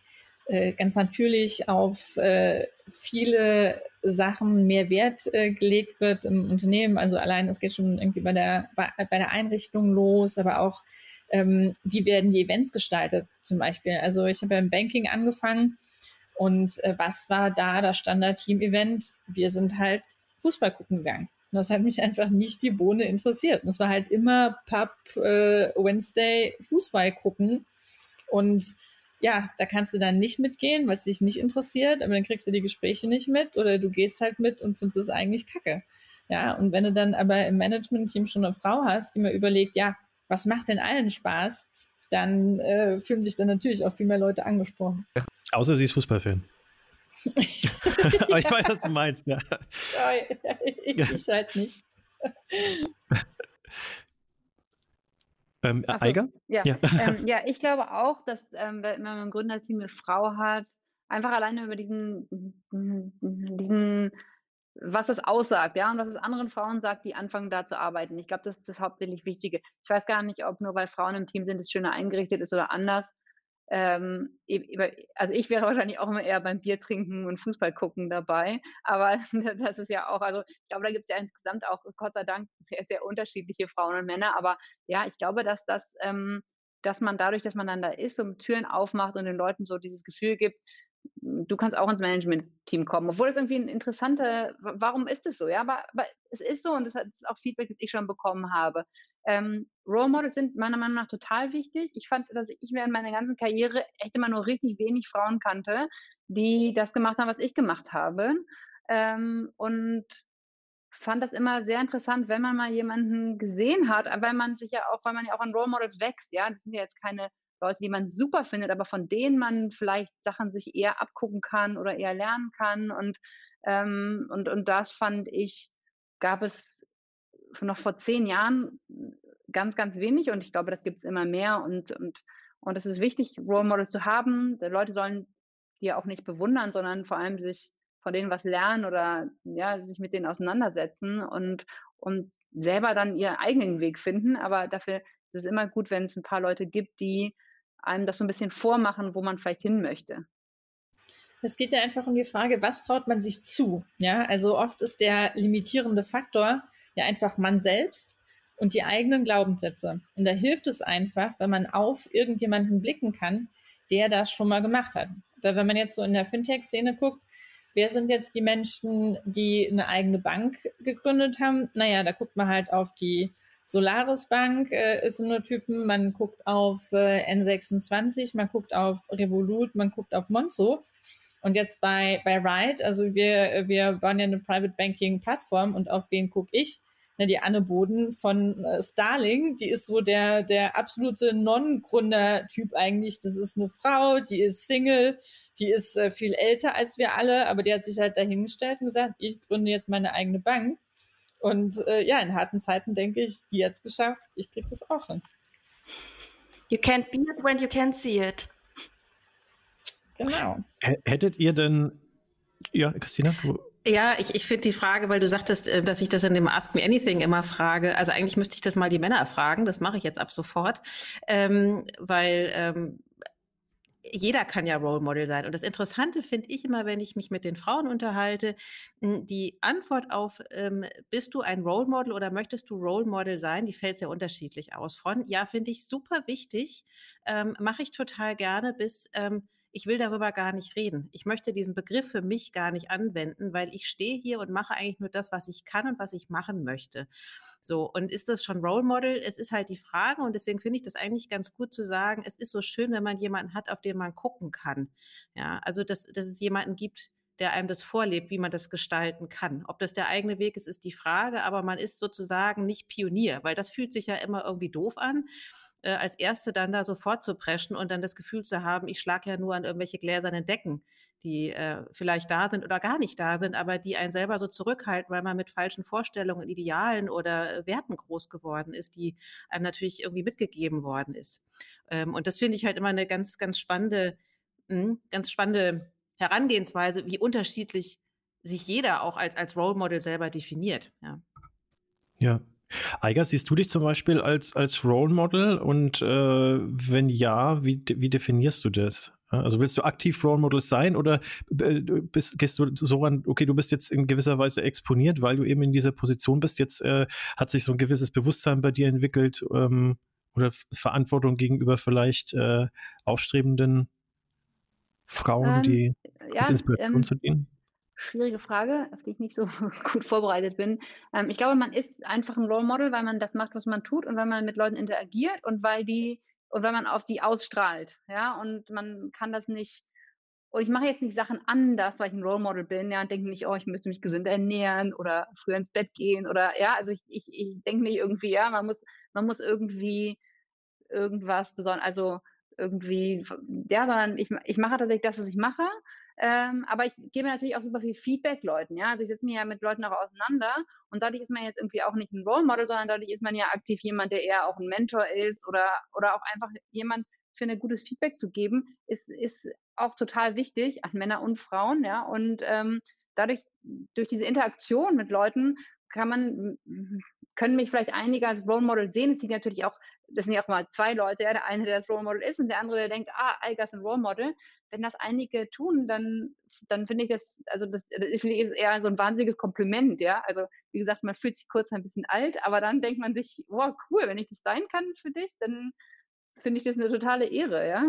äh, ganz natürlich auf äh, viele Sachen mehr Wert äh, gelegt wird im Unternehmen. Also allein, es geht schon irgendwie bei der, bei, bei der Einrichtung los, aber auch ähm, wie werden die Events gestaltet zum Beispiel. Also ich habe ja im Banking angefangen und äh, was war da das Standard-Team-Event? Wir sind halt Fußball gucken gegangen. Und das hat mich einfach nicht die Bohne interessiert. Und es war halt immer Pub äh, Wednesday Fußball gucken. Und ja, da kannst du dann nicht mitgehen, was dich nicht interessiert, aber dann kriegst du die Gespräche nicht mit oder du gehst halt mit und findest es eigentlich kacke. Ja, und wenn du dann aber im Management-Team schon eine Frau hast, die mir überlegt, ja, was macht denn allen Spaß, dann äh, fühlen sich dann natürlich auch viel mehr Leute angesprochen. Außer sie ist Fußballfan. Aber ich weiß, was du meinst, ja. ich halt nicht. Ähm, so, Eiger? Ja, ja. Ähm, ja. ich glaube auch, dass ähm, wenn man ein Gründerteam eine Frau hat, einfach alleine über diesen, diesen was das aussagt, ja, und was es anderen Frauen sagt, die anfangen da zu arbeiten. Ich glaube, das ist das hauptsächlich Wichtige. Ich weiß gar nicht, ob nur weil Frauen im Team sind, es schöner eingerichtet ist oder anders. Ähm, also ich wäre wahrscheinlich auch immer eher beim Bier trinken und Fußball gucken dabei. Aber das ist ja auch, also ich glaube, da gibt es ja insgesamt auch, Gott sei Dank, sehr, sehr unterschiedliche Frauen und Männer. Aber ja, ich glaube, dass das, ähm, dass man dadurch, dass man dann da ist und Türen aufmacht und den Leuten so dieses Gefühl gibt, du kannst auch ins Management-Team kommen. Obwohl es irgendwie ein interessanter, warum ist es so? Ja, aber, aber es ist so und das ist auch Feedback, das ich schon bekommen habe. Ähm, Role Models sind meiner Meinung nach total wichtig. Ich fand, dass ich während meiner ganzen Karriere echt immer nur richtig wenig Frauen kannte, die das gemacht haben, was ich gemacht habe. Ähm, und fand das immer sehr interessant, wenn man mal jemanden gesehen hat, weil man sich ja auch, weil man ja auch an Role Models wächst, ja. Das sind ja jetzt keine Leute, die man super findet, aber von denen man vielleicht Sachen sich eher abgucken kann oder eher lernen kann. Und, ähm, und, und das fand ich, gab es noch vor zehn Jahren ganz, ganz wenig und ich glaube, das gibt es immer mehr und, und, und es ist wichtig, Role Model zu haben. Die Leute sollen die auch nicht bewundern, sondern vor allem sich von denen was lernen oder ja, sich mit denen auseinandersetzen und, und selber dann ihren eigenen Weg finden. Aber dafür ist es immer gut, wenn es ein paar Leute gibt, die einem das so ein bisschen vormachen, wo man vielleicht hin möchte. Es geht ja einfach um die Frage, was traut man sich zu? Ja, also oft ist der limitierende Faktor ja einfach man selbst und die eigenen Glaubenssätze. Und da hilft es einfach, wenn man auf irgendjemanden blicken kann, der das schon mal gemacht hat. Weil wenn man jetzt so in der Fintech-Szene guckt, wer sind jetzt die Menschen, die eine eigene Bank gegründet haben? Naja, da guckt man halt auf die Solaris Bank äh, ist nur Typen, man guckt auf äh, N26, man guckt auf Revolut, man guckt auf Monzo. Und jetzt bei, bei Ride, also wir, wir bauen ja eine Private Banking Plattform und auf wen gucke ich? Na, die Anne Boden von äh, Starling, die ist so der, der absolute Non-Gründer-Typ eigentlich. Das ist eine Frau, die ist Single, die ist äh, viel älter als wir alle, aber die hat sich halt dahingestellt und gesagt, ich gründe jetzt meine eigene Bank. Und äh, ja, in harten Zeiten denke ich, die hat es geschafft, ich kriege das auch hin. You can't be it when you can't see it. Genau. Hättet ihr denn, ja, Christina, du ja, ich, ich finde die Frage, weil du sagtest, äh, dass ich das in dem Ask Me Anything immer frage. Also eigentlich müsste ich das mal die Männer fragen. Das mache ich jetzt ab sofort, ähm, weil ähm, jeder kann ja Role Model sein. Und das Interessante finde ich immer, wenn ich mich mit den Frauen unterhalte, hm, die Antwort auf, ähm, bist du ein Role Model oder möchtest du Role Model sein, die fällt sehr unterschiedlich aus. Von, ja, finde ich super wichtig, ähm, mache ich total gerne, bis, ähm, ich will darüber gar nicht reden. Ich möchte diesen Begriff für mich gar nicht anwenden, weil ich stehe hier und mache eigentlich nur das, was ich kann und was ich machen möchte. So, und ist das schon Role Model? Es ist halt die Frage und deswegen finde ich das eigentlich ganz gut zu sagen, es ist so schön, wenn man jemanden hat, auf den man gucken kann. Ja, also dass, dass es jemanden gibt, der einem das vorlebt, wie man das gestalten kann. Ob das der eigene Weg ist, ist die Frage, aber man ist sozusagen nicht Pionier, weil das fühlt sich ja immer irgendwie doof an äh, als Erste dann da sofort zu preschen und dann das Gefühl zu haben, ich schlage ja nur an irgendwelche gläsernen Decken, die äh, vielleicht da sind oder gar nicht da sind, aber die einen selber so zurückhalten, weil man mit falschen Vorstellungen, Idealen oder Werten groß geworden ist, die einem natürlich irgendwie mitgegeben worden ist. Ähm, und das finde ich halt immer eine ganz, ganz spannende, mh, hm, ganz spannende Herangehensweise, wie unterschiedlich sich jeder auch als, als Role Model selber definiert. Ja. Ja, Eiger, siehst du dich zum Beispiel als, als Role Model und äh, wenn ja, wie, wie definierst du das? Also willst du aktiv Role Model sein oder äh, bist, gehst du so an, okay, du bist jetzt in gewisser Weise exponiert, weil du eben in dieser Position bist. Jetzt äh, hat sich so ein gewisses Bewusstsein bei dir entwickelt ähm, oder Verantwortung gegenüber vielleicht äh, aufstrebenden Frauen, ähm, die ja, als Inspiration ähm, zu dienen? Schwierige Frage, auf die ich nicht so gut vorbereitet bin. Ähm, ich glaube, man ist einfach ein Role Model, weil man das macht, was man tut und weil man mit Leuten interagiert und weil die und weil man auf die ausstrahlt, ja, und man kann das nicht und ich mache jetzt nicht Sachen anders, weil ich ein Role Model bin, ja, und denke nicht, oh, ich müsste mich gesünder ernähren oder früher ins Bett gehen oder ja, also ich, ich, ich denke nicht irgendwie, ja, man muss, man muss irgendwie irgendwas besonders, also irgendwie, ja, sondern ich, ich mache tatsächlich das, was ich mache ähm, aber ich gebe natürlich auch super viel Feedback Leuten, ja. Also ich setze mich ja mit Leuten auch auseinander und dadurch ist man jetzt irgendwie auch nicht ein Role Model, sondern dadurch ist man ja aktiv jemand, der eher auch ein Mentor ist oder, oder auch einfach jemand für ein gutes Feedback zu geben, ist, ist auch total wichtig an Männer und Frauen, ja. Und ähm, dadurch, durch diese Interaktion mit Leuten, kann man, können mich vielleicht einige als Role Model sehen. Es sind natürlich auch, das sind ja auch mal zwei Leute, ja, der eine, der das Role Model ist und der andere, der denkt, ah, Eiger ist ein Role Model. Wenn das einige tun, dann, dann finde ich das, also das, das finde ich eher so ein wahnsinniges Kompliment, ja. Also wie gesagt, man fühlt sich kurz ein bisschen alt, aber dann denkt man sich, wow, cool, wenn ich das sein kann für dich, dann finde ich das eine totale Ehre, ja.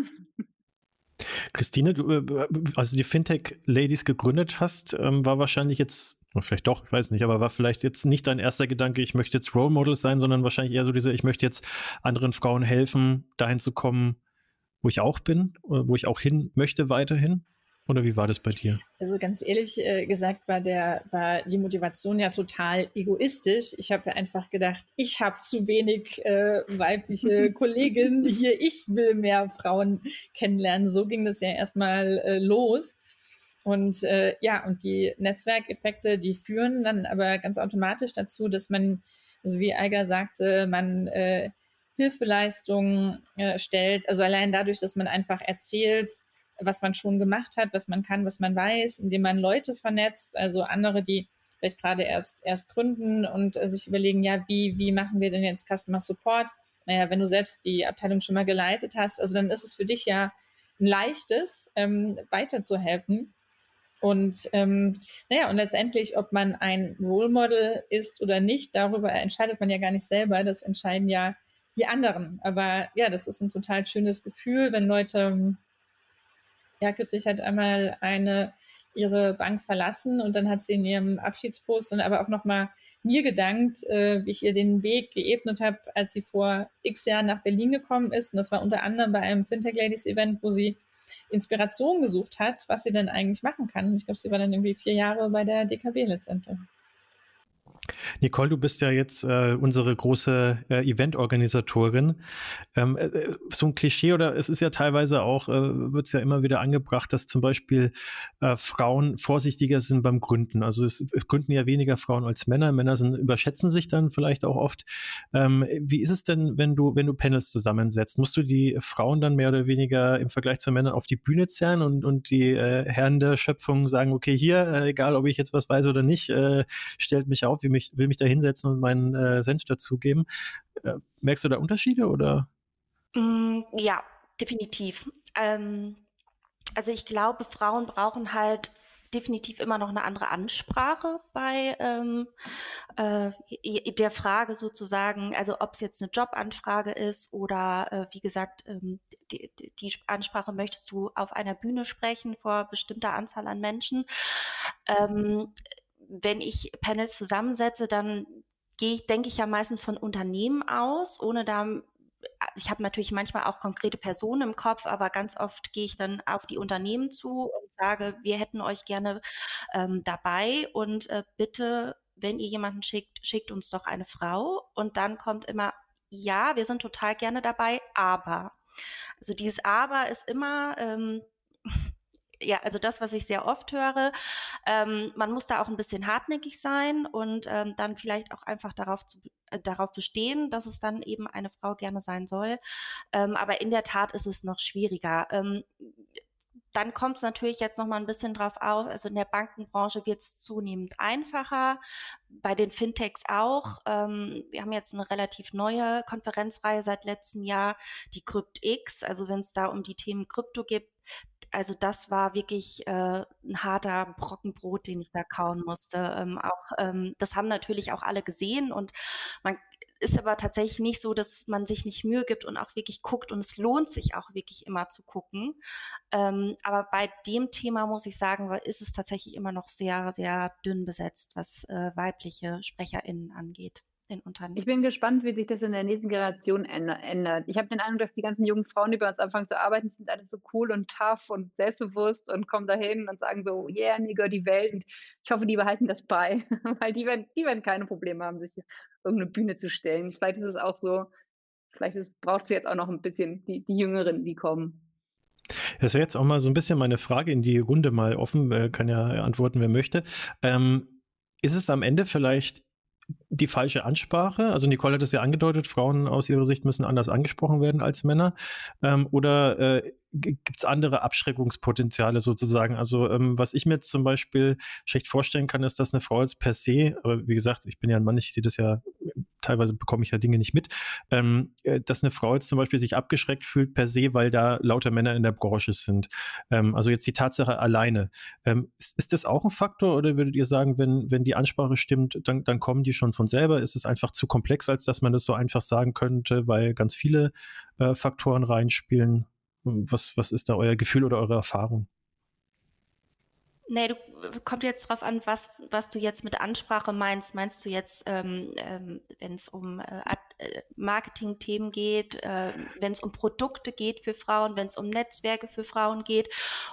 Christine, du, äh, also die Fintech-Ladies gegründet hast, ähm, war wahrscheinlich jetzt, vielleicht doch, ich weiß nicht, aber war vielleicht jetzt nicht dein erster Gedanke, ich möchte jetzt Role Models sein, sondern wahrscheinlich eher so diese, ich möchte jetzt anderen Frauen helfen, dahin zu kommen, wo ich auch bin, äh, wo ich auch hin möchte weiterhin. Oder wie war das bei dir? Also ganz ehrlich äh, gesagt war der war die Motivation ja total egoistisch. Ich habe ja einfach gedacht, ich habe zu wenig äh, weibliche Kolleginnen hier. Ich will mehr Frauen kennenlernen. So ging das ja erstmal äh, los. Und äh, ja, und die Netzwerkeffekte, die führen dann aber ganz automatisch dazu, dass man, also wie Eiger sagte, man äh, Hilfeleistungen äh, stellt. Also allein dadurch, dass man einfach erzählt, was man schon gemacht hat, was man kann, was man weiß, indem man Leute vernetzt, also andere, die vielleicht gerade erst, erst gründen und äh, sich überlegen, ja, wie, wie machen wir denn jetzt Customer Support? Naja, wenn du selbst die Abteilung schon mal geleitet hast, also dann ist es für dich ja ein leichtes, ähm, weiterzuhelfen. Und ähm, naja, und letztendlich, ob man ein Role Model ist oder nicht, darüber entscheidet man ja gar nicht selber. Das entscheiden ja die anderen. Aber ja, das ist ein total schönes Gefühl, wenn Leute ja, kürzlich hat einmal eine ihre Bank verlassen und dann hat sie in ihrem Abschiedspost dann aber auch nochmal mir gedankt, äh, wie ich ihr den Weg geebnet habe, als sie vor x Jahren nach Berlin gekommen ist. Und das war unter anderem bei einem Fintech Ladies Event, wo sie Inspiration gesucht hat, was sie denn eigentlich machen kann. Ich glaube, sie war dann irgendwie vier Jahre bei der DKB letztendlich. Nicole, du bist ja jetzt äh, unsere große äh, Event-Organisatorin. Ähm, äh, äh, so ein Klischee oder es ist ja teilweise auch, äh, wird es ja immer wieder angebracht, dass zum Beispiel äh, Frauen vorsichtiger sind beim Gründen. Also es, es, gründen ja weniger Frauen als Männer. Männer sind, überschätzen sich dann vielleicht auch oft. Ähm, wie ist es denn, wenn du, wenn du Panels zusammensetzt? Musst du die Frauen dann mehr oder weniger im Vergleich zu Männern auf die Bühne zerren und, und die Herren der Schöpfung sagen, okay, hier, egal ob ich jetzt was weiß oder nicht, stellt mich auf, wie mich mich, will mich da hinsetzen und meinen äh, Senf dazugeben. Äh, merkst du da Unterschiede oder? Mm, ja, definitiv. Ähm, also ich glaube, Frauen brauchen halt definitiv immer noch eine andere Ansprache bei ähm, äh, der Frage sozusagen, also ob es jetzt eine Jobanfrage ist oder äh, wie gesagt, ähm, die, die, Ansprache möchtest du auf einer Bühne sprechen vor bestimmter Anzahl an Menschen. Ähm, wenn ich Panels zusammensetze, dann gehe ich, denke ich ja meistens von Unternehmen aus, ohne da ich habe natürlich manchmal auch konkrete Personen im Kopf, aber ganz oft gehe ich dann auf die Unternehmen zu und sage, wir hätten euch gerne ähm, dabei und äh, bitte, wenn ihr jemanden schickt, schickt uns doch eine Frau. Und dann kommt immer, ja, wir sind total gerne dabei, aber. Also dieses Aber ist immer ähm, ja, also das, was ich sehr oft höre, ähm, man muss da auch ein bisschen hartnäckig sein und ähm, dann vielleicht auch einfach darauf, zu, äh, darauf bestehen, dass es dann eben eine Frau gerne sein soll. Ähm, aber in der Tat ist es noch schwieriger. Ähm, dann kommt es natürlich jetzt noch mal ein bisschen drauf auf. Also in der Bankenbranche wird es zunehmend einfacher, bei den Fintechs auch. Ähm, wir haben jetzt eine relativ neue Konferenzreihe seit letztem Jahr, die CryptX. Also wenn es da um die Themen Krypto gibt, also das war wirklich äh, ein harter Brockenbrot, den ich da kauen musste. Ähm, auch, ähm, das haben natürlich auch alle gesehen und man ist aber tatsächlich nicht so, dass man sich nicht Mühe gibt und auch wirklich guckt und es lohnt sich auch wirklich immer zu gucken. Ähm, aber bei dem Thema muss ich sagen, ist es tatsächlich immer noch sehr, sehr dünn besetzt, was äh, weibliche SprecherInnen angeht in Unternehmen. Ich bin gespannt, wie sich das in der nächsten Generation ändert. Ich habe den Eindruck, dass die ganzen jungen Frauen, die bei uns anfangen zu arbeiten, sind alle so cool und tough und selbstbewusst und kommen dahin und sagen so, yeah, mir gehört die Welt. Und ich hoffe, die behalten das bei, weil die werden, die werden keine Probleme haben, sich irgendeine Bühne zu stellen. Vielleicht ist es auch so, vielleicht braucht es jetzt auch noch ein bisschen die, die Jüngeren, die kommen. Das wäre jetzt auch mal so ein bisschen meine Frage in die Runde mal offen, äh, kann ja antworten, wer möchte. Ähm, ist es am Ende vielleicht die falsche Ansprache? Also Nicole hat es ja angedeutet, Frauen aus ihrer Sicht müssen anders angesprochen werden als Männer. Ähm, oder äh, gibt es andere Abschreckungspotenziale sozusagen? Also ähm, was ich mir jetzt zum Beispiel schlecht vorstellen kann, ist, dass eine Frau jetzt per se, aber wie gesagt, ich bin ja ein Mann, ich sehe das ja, teilweise bekomme ich ja Dinge nicht mit, ähm, äh, dass eine Frau jetzt zum Beispiel sich abgeschreckt fühlt per se, weil da lauter Männer in der Branche sind. Ähm, also jetzt die Tatsache alleine. Ähm, ist, ist, das auch ein Faktor oder würdet ihr sagen, wenn, wenn die Ansprache stimmt, dann, dann kommen die schon von selber? Ist es einfach zu komplex, als dass man das so einfach sagen könnte, weil ganz viele äh, Faktoren reinspielen? Was, was ist da euer Gefühl oder eure Erfahrung? Nee, du kommt jetzt drauf an, was, was du jetzt mit Ansprache meinst. Meinst du jetzt, ähm, ähm, wenn es um äh, äh, Marketing-Themen geht, äh, wenn es um Produkte geht für Frauen, wenn es um Netzwerke für Frauen geht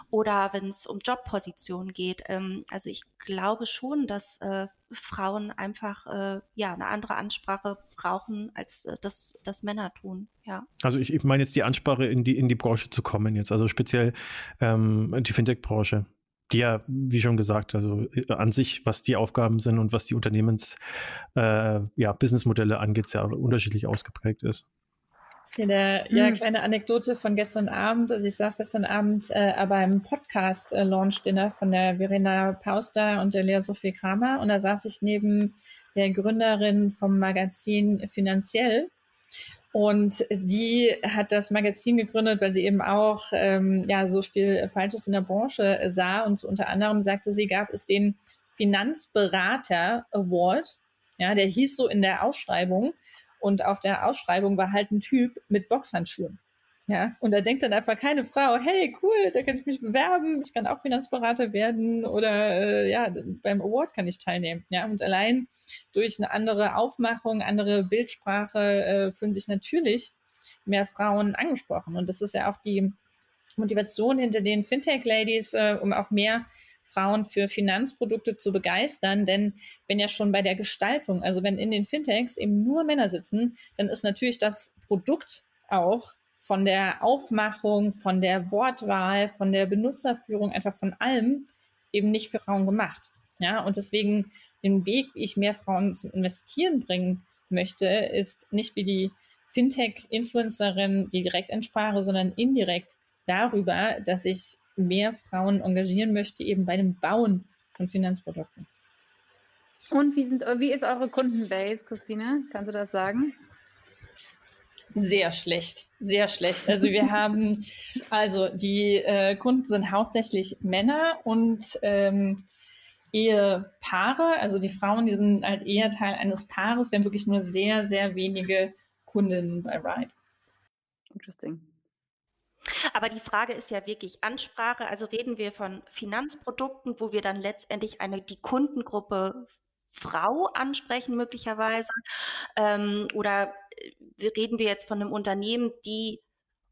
oder wenn es um Jobpositionen geht? Ähm, also ich glaube schon, dass äh, Frauen einfach äh, ja eine andere Ansprache brauchen, als äh, das, das Männer tun. Ja. Also ich, ich meine jetzt die Ansprache in die in die Branche zu kommen jetzt, also speziell ähm, die Fintech-Branche die ja, wie schon gesagt, also äh, an sich, was die Aufgaben sind und was die Unternehmens, äh, ja, Businessmodelle angeht, sehr unterschiedlich ausgeprägt ist. Eine ja, hm. kleine Anekdote von gestern Abend. Also ich saß gestern Abend äh, beim Podcast-Launch-Dinner von der Verena Pauster und der Lea Sophie Kramer und da saß ich neben der Gründerin vom Magazin Finanziell und die hat das Magazin gegründet, weil sie eben auch ähm, ja, so viel Falsches in der Branche sah. Und unter anderem sagte sie, gab es den Finanzberater Award. Ja, der hieß so in der Ausschreibung. Und auf der Ausschreibung war halt ein Typ mit Boxhandschuhen. Ja, und da denkt dann einfach keine Frau, hey, cool, da kann ich mich bewerben, ich kann auch Finanzberater werden oder äh, ja, beim Award kann ich teilnehmen. Ja, und allein durch eine andere Aufmachung, andere Bildsprache äh, fühlen sich natürlich mehr Frauen angesprochen. Und das ist ja auch die Motivation hinter den Fintech-Ladies, äh, um auch mehr Frauen für Finanzprodukte zu begeistern. Denn wenn ja schon bei der Gestaltung, also wenn in den Fintechs eben nur Männer sitzen, dann ist natürlich das Produkt auch von der Aufmachung, von der Wortwahl, von der Benutzerführung, einfach von allem eben nicht für Frauen gemacht. Ja, und deswegen den Weg, wie ich mehr Frauen zum Investieren bringen möchte, ist nicht wie die Fintech-Influencerin die Direktansprache, sondern indirekt darüber, dass ich mehr Frauen engagieren möchte, eben bei dem Bauen von Finanzprodukten. Und wie, sind, wie ist eure Kundenbase, Christine? Kannst du das sagen? Sehr schlecht, sehr schlecht. Also wir haben, also die äh, Kunden sind hauptsächlich Männer und ähm, Ehepaare. Also die Frauen, die sind halt eher Teil eines Paares. Wir haben wirklich nur sehr, sehr wenige Kundinnen bei Ride. Interesting. Aber die Frage ist ja wirklich Ansprache. Also reden wir von Finanzprodukten, wo wir dann letztendlich eine, die Kundengruppe Frau ansprechen möglicherweise? Ähm, oder äh, reden wir jetzt von einem Unternehmen, die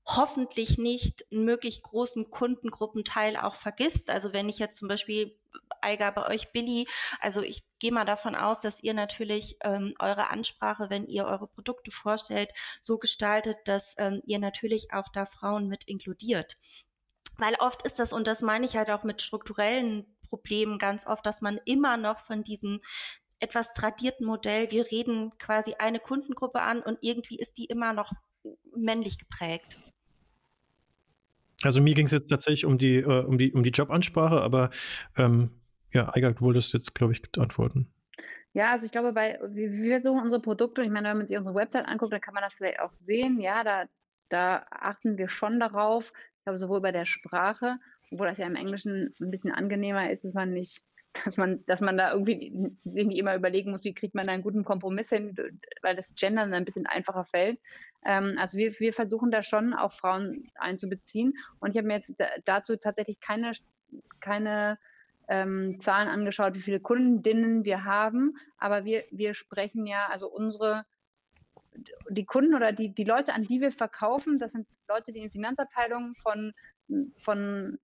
hoffentlich nicht einen möglich großen Kundengruppenteil auch vergisst. Also wenn ich jetzt zum Beispiel Eiger bei euch Billy, also ich gehe mal davon aus, dass ihr natürlich ähm, eure Ansprache, wenn ihr eure Produkte vorstellt, so gestaltet, dass ähm, ihr natürlich auch da Frauen mit inkludiert. Weil oft ist das, und das meine ich halt auch mit strukturellen Problem ganz oft, dass man immer noch von diesem etwas tradierten Modell, wir reden quasi eine Kundengruppe an und irgendwie ist die immer noch männlich geprägt. Also mir ging es jetzt tatsächlich um die, äh, um die, um die Jobansprache, aber ähm, ja, Eiger, du wolltest jetzt, glaube ich, antworten. Ja, also ich glaube, bei, wir versuchen unsere Produkte, ich meine, wenn man sich unsere Website anguckt, dann kann man das vielleicht auch sehen. Ja, da, da achten wir schon darauf, ich glaube, sowohl bei der Sprache obwohl das ja im Englischen ein bisschen angenehmer ist, dass man nicht, dass man, dass man da irgendwie sich nicht immer überlegen muss, wie kriegt man da einen guten Kompromiss hin, weil das Gendern ein bisschen einfacher fällt. Ähm, also wir, wir versuchen da schon auch Frauen einzubeziehen. Und ich habe mir jetzt dazu tatsächlich keine, keine ähm, Zahlen angeschaut, wie viele Kundinnen wir haben, aber wir, wir sprechen ja, also unsere die Kunden oder die, die Leute, an die wir verkaufen, das sind Leute, die in Finanzabteilungen von, von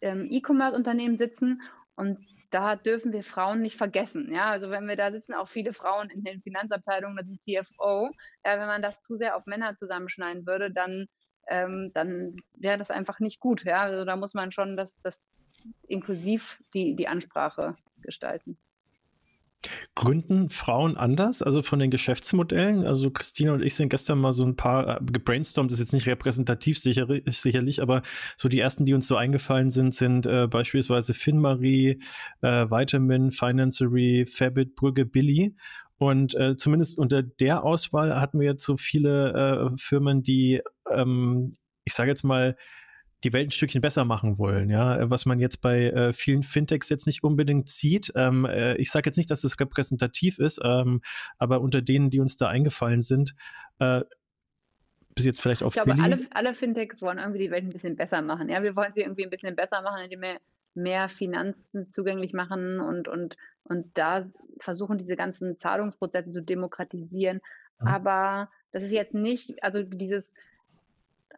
ähm, E-Commerce-Unternehmen sitzen und da dürfen wir Frauen nicht vergessen. Ja, also wenn wir da sitzen, auch viele Frauen in den Finanzabteilungen, das sind CFO. Ja, wenn man das zu sehr auf Männer zusammenschneiden würde, dann, ähm, dann wäre das einfach nicht gut. Ja, also da muss man schon das, das inklusiv die, die Ansprache gestalten. Gründen Frauen anders, also von den Geschäftsmodellen? Also Christine und ich sind gestern mal so ein paar äh, gebrainstormt, das ist jetzt nicht repräsentativ sicher, sicherlich, aber so die ersten, die uns so eingefallen sind, sind äh, beispielsweise FinMarie, äh, Vitamin, Financery, Fabit, Brügge, Billy. Und äh, zumindest unter der Auswahl hatten wir jetzt so viele äh, Firmen, die, ähm, ich sage jetzt mal, die Welt ein Stückchen besser machen wollen, ja, was man jetzt bei äh, vielen Fintechs jetzt nicht unbedingt sieht. Ähm, äh, ich sage jetzt nicht, dass das repräsentativ ist, ähm, aber unter denen, die uns da eingefallen sind, äh, bis jetzt vielleicht auf Ich glaube, alle, alle Fintechs wollen irgendwie die Welt ein bisschen besser machen. Ja, wir wollen sie irgendwie ein bisschen besser machen, indem wir mehr Finanzen zugänglich machen und, und, und da versuchen, diese ganzen Zahlungsprozesse zu demokratisieren. Mhm. Aber das ist jetzt nicht, also dieses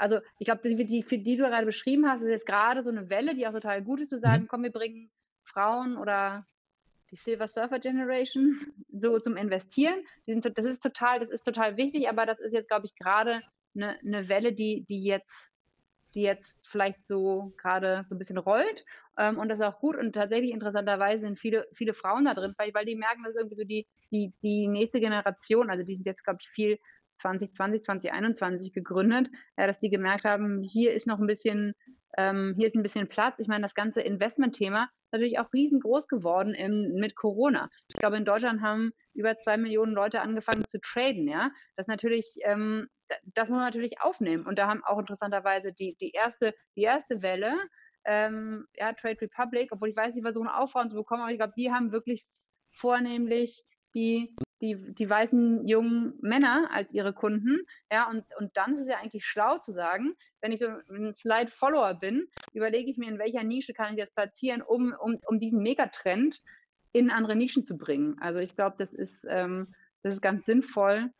also ich glaube, die, die, die du gerade beschrieben hast, ist jetzt gerade so eine Welle, die auch total gut ist, zu sagen, mhm. komm, wir bringen Frauen oder die Silver Surfer Generation so zum Investieren. Sind, das ist total, das ist total wichtig, aber das ist jetzt, glaube ich, gerade eine, eine Welle, die, die jetzt die jetzt vielleicht so gerade so ein bisschen rollt. Ähm, und das ist auch gut. Und tatsächlich interessanterweise sind viele, viele Frauen da drin, weil, weil die merken, dass irgendwie so die, die, die nächste Generation, also die sind jetzt, glaube ich, viel 2020, 2021 gegründet, ja, dass die gemerkt haben, hier ist noch ein bisschen, ähm, hier ist ein bisschen Platz. Ich meine, das ganze Investment-Thema ist natürlich auch riesengroß geworden im, mit Corona. Ich glaube, in Deutschland haben über zwei Millionen Leute angefangen zu traden, ja. Das natürlich, ähm, das muss man natürlich aufnehmen. Und da haben auch interessanterweise die, die erste, die erste Welle, ähm, ja, Trade Republic, obwohl ich weiß, die versuchen Auffahren zu bekommen, aber ich glaube, die haben wirklich vornehmlich die die, die weißen jungen Männer als ihre Kunden. Ja, und, und dann ist es ja eigentlich schlau zu sagen, wenn ich so ein Slide-Follower bin, überlege ich mir, in welcher Nische kann ich das platzieren, um, um, um diesen Megatrend in andere Nischen zu bringen. Also ich glaube, das ist, ähm, das ist ganz sinnvoll.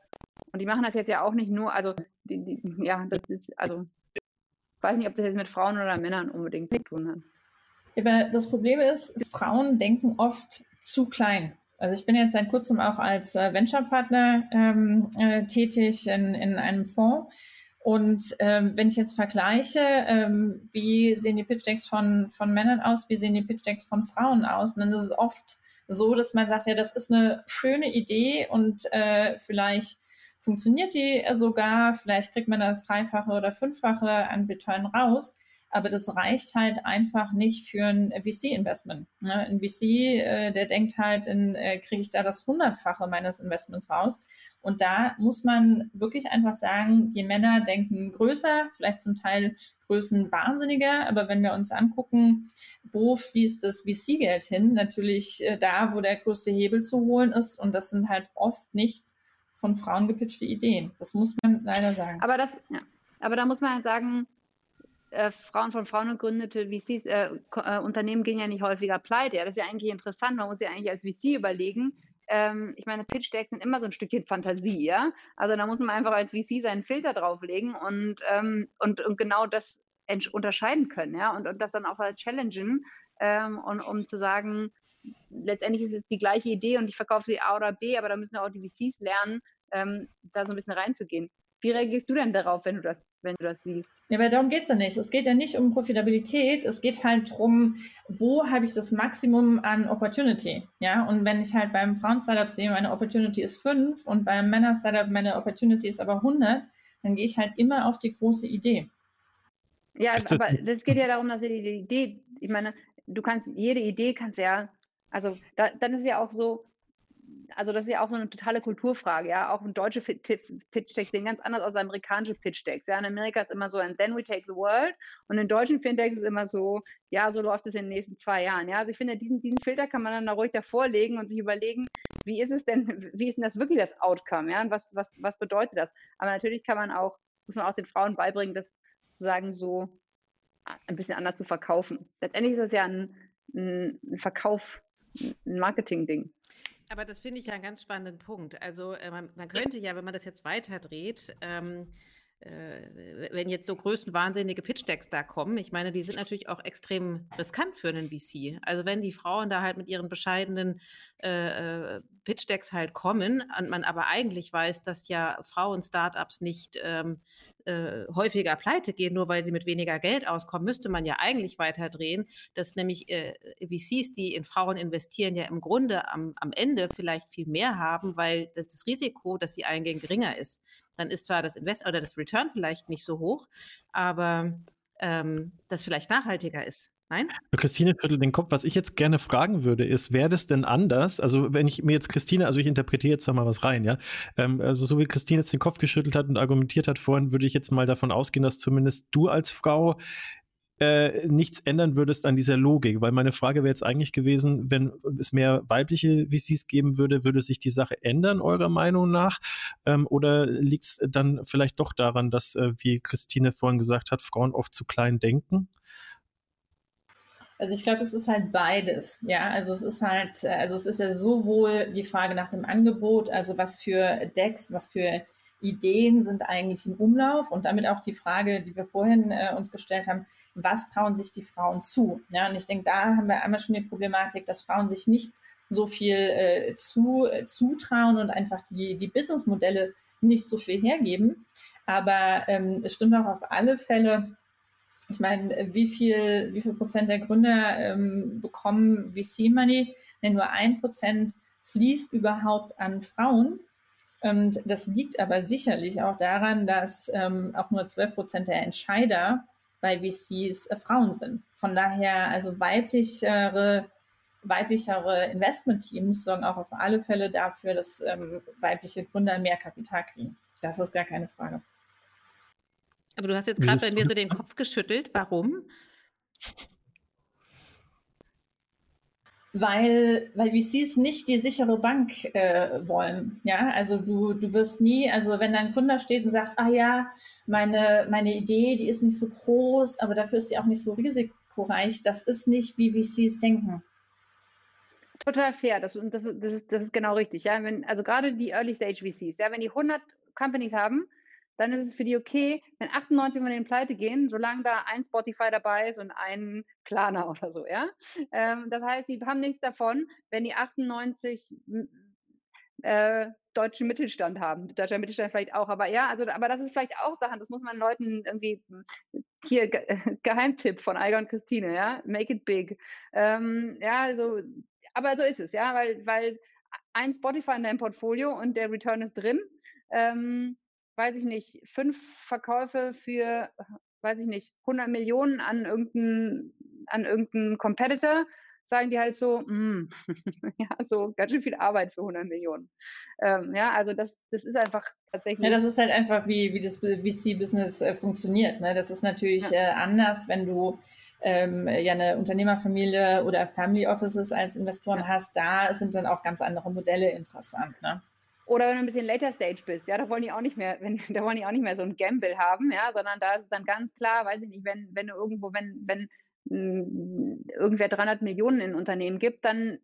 Und die machen das jetzt ja auch nicht nur, also die, die, ja, das ist, also ich weiß nicht, ob das jetzt mit Frauen oder Männern unbedingt zu tun hat. Das Problem ist, Frauen denken oft zu klein. Also ich bin jetzt seit kurzem auch als äh, Venture-Partner ähm, äh, tätig in, in einem Fonds. Und ähm, wenn ich jetzt vergleiche, ähm, wie sehen die Pitch-Decks von, von Männern aus, wie sehen die Pitch-Decks von Frauen aus, dann ist es oft so, dass man sagt, ja, das ist eine schöne Idee und äh, vielleicht funktioniert die sogar, vielleicht kriegt man das Dreifache oder Fünffache an Return raus aber das reicht halt einfach nicht für ein VC-Investment. Ne? Ein VC, äh, der denkt halt, äh, kriege ich da das Hundertfache meines Investments raus. Und da muss man wirklich einfach sagen, die Männer denken größer, vielleicht zum Teil Größen wahnsinniger, aber wenn wir uns angucken, wo fließt das VC-Geld hin, natürlich äh, da, wo der größte Hebel zu holen ist. Und das sind halt oft nicht von Frauen gepitchte Ideen. Das muss man leider sagen. Aber das, ja. aber da muss man halt sagen, äh, Frauen von Frauen gegründete VCs, äh, äh, Unternehmen gehen ja nicht häufiger pleite. Ja, das ist ja eigentlich interessant. Man muss ja eigentlich als VC überlegen. Ähm, ich meine, Pitch Decks sind immer so ein Stückchen Fantasie, ja. Also da muss man einfach als VC seinen Filter drauflegen und, ähm, und, und genau das unterscheiden können, ja, und, und das dann auch halt challengen, ähm, und, um zu sagen, letztendlich ist es die gleiche Idee und ich verkaufe sie A oder B, aber da müssen auch die VCs lernen, ähm, da so ein bisschen reinzugehen. Wie reagierst du denn darauf, wenn du das wenn du das siehst. Ja, aber darum geht es ja nicht. Es geht ja nicht um Profitabilität, es geht halt darum, wo habe ich das Maximum an Opportunity. Ja, und wenn ich halt beim Frauen-Startup sehe, meine Opportunity ist 5 und beim Männer-Startup meine Opportunity ist aber 100, dann gehe ich halt immer auf die große Idee. Ja, aber das geht ja darum, dass die Idee, ich meine, du kannst, jede Idee kannst ja, also da, dann ist ja auch so, also das ist ja auch so eine totale Kulturfrage, ja. Auch ein deutsche Pitch-Decks sehen ganz anders aus als amerikanische Pitch-Decks. Ja, in Amerika ist immer so ein Then we take the world und in deutschen Fintechs ist immer so, ja, so läuft es in den nächsten zwei Jahren. Ja, also ich finde, diesen, diesen Filter kann man dann da ruhig davor legen und sich überlegen, wie ist es denn, wie ist denn das wirklich das Outcome, ja, und was, was, was bedeutet das? Aber natürlich kann man auch, muss man auch den Frauen beibringen, das sozusagen so ein bisschen anders zu verkaufen. Letztendlich ist das ja ein, ein Verkauf, ein Marketing-Ding. Aber das finde ich ja einen ganz spannenden Punkt. Also äh, man, man, könnte ja, wenn man das jetzt weiterdreht, ähm, äh, wenn jetzt so größenwahnsinnige Pitch-Decks da kommen, ich meine, die sind natürlich auch extrem riskant für einen VC. Also wenn die Frauen da halt mit ihren bescheidenen äh, äh, Pitch-Decks halt kommen und man aber eigentlich weiß, dass ja Frauen-Startups nicht ähm, äh, häufiger pleite gehen, nur weil sie mit weniger Geld auskommen, müsste man ja eigentlich weiter drehen, dass nämlich äh, VCs, die in Frauen investieren, ja im Grunde am, am Ende vielleicht viel mehr haben, weil das, das Risiko, dass sie eingehen, geringer ist. Dann ist zwar das Invest oder das Return vielleicht nicht so hoch, aber ähm, das vielleicht nachhaltiger ist. Nein? Christine schüttelt den Kopf. Was ich jetzt gerne fragen würde, ist, wäre das denn anders? Also, wenn ich mir jetzt Christine, also ich interpretiere jetzt da mal was rein, ja. Ähm, also, so wie Christine jetzt den Kopf geschüttelt hat und argumentiert hat vorhin, würde ich jetzt mal davon ausgehen, dass zumindest du als Frau äh, nichts ändern würdest an dieser Logik, weil meine Frage wäre jetzt eigentlich gewesen, wenn es mehr weibliche VCs geben würde, würde sich die Sache ändern, eurer Meinung nach? Ähm, oder liegt es dann vielleicht doch daran, dass, äh, wie Christine vorhin gesagt hat, Frauen oft zu klein denken? Also ich glaube, es ist halt beides. Ja, also es ist halt, äh, also es ist ja sowohl die Frage nach dem Angebot, also was für Decks, was für Ideen sind eigentlich im Umlauf und damit auch die Frage, die wir vorhin äh, uns gestellt haben, was trauen sich die Frauen zu? Ja, und ich denke, da haben wir einmal schon die Problematik, dass Frauen sich nicht so viel äh, zu, äh, zutrauen und einfach die, die Businessmodelle nicht so viel hergeben. Aber ähm, es stimmt auch auf alle Fälle, ich meine, wie viel, wie viel Prozent der Gründer ähm, bekommen VC-Money? Nur ein Prozent fließt überhaupt an Frauen. Und das liegt aber sicherlich auch daran, dass ähm, auch nur 12 Prozent der Entscheider bei VCs äh, Frauen sind. Von daher, also weiblichere, weiblichere Investmentteams sorgen auch auf alle Fälle dafür, dass ähm, weibliche Gründer mehr Kapital kriegen. Das ist gar keine Frage. Aber du hast jetzt gerade bei mir so den Kopf geschüttelt. Warum? Weil, weil VCs nicht die sichere Bank äh, wollen. Ja, also du, du wirst nie, also wenn dein Gründer steht und sagt, ah ja, meine, meine Idee, die ist nicht so groß, aber dafür ist sie auch nicht so risikoreich, das ist nicht, wie VCs denken. Total fair, das, das, das, ist, das ist genau richtig. Ja? Wenn, also gerade die Early Stage VCs, ja, wenn die 100 Companies haben, dann ist es für die okay, wenn 98 von denen pleite gehen, solange da ein Spotify dabei ist und ein Klarna oder so, ja. Ähm, das heißt, sie haben nichts davon, wenn die 98 äh, deutschen Mittelstand haben. Deutscher Mittelstand vielleicht auch, aber ja, also, aber das ist vielleicht auch Sachen, das muss man Leuten irgendwie, hier, Ge Geheimtipp von Eiger und Christine, ja, make it big. Ähm, ja, also, aber so ist es, ja, weil, weil ein Spotify in deinem Portfolio und der Return ist drin. Ähm, weiß ich nicht, fünf Verkäufe für, weiß ich nicht, 100 Millionen an irgendeinen an irgendeinen Competitor, sagen die halt so, mm, ja, so ganz schön viel Arbeit für 100 Millionen. Ähm, ja, also das, das ist einfach tatsächlich. Ja, das ist halt einfach, wie, wie das VC-Business äh, funktioniert. Ne? Das ist natürlich ja. äh, anders, wenn du ähm, ja eine Unternehmerfamilie oder Family Offices als Investoren ja. hast. Da sind dann auch ganz andere Modelle interessant. Ne? Oder wenn du ein bisschen later Stage bist, ja, da wollen die auch nicht mehr, wenn, da wollen die auch nicht mehr so ein Gamble haben, ja, sondern da ist es dann ganz klar, weiß ich nicht, wenn, wenn du irgendwo, wenn, wenn mh, hm, irgendwer 300 Millionen in Unternehmen gibt, dann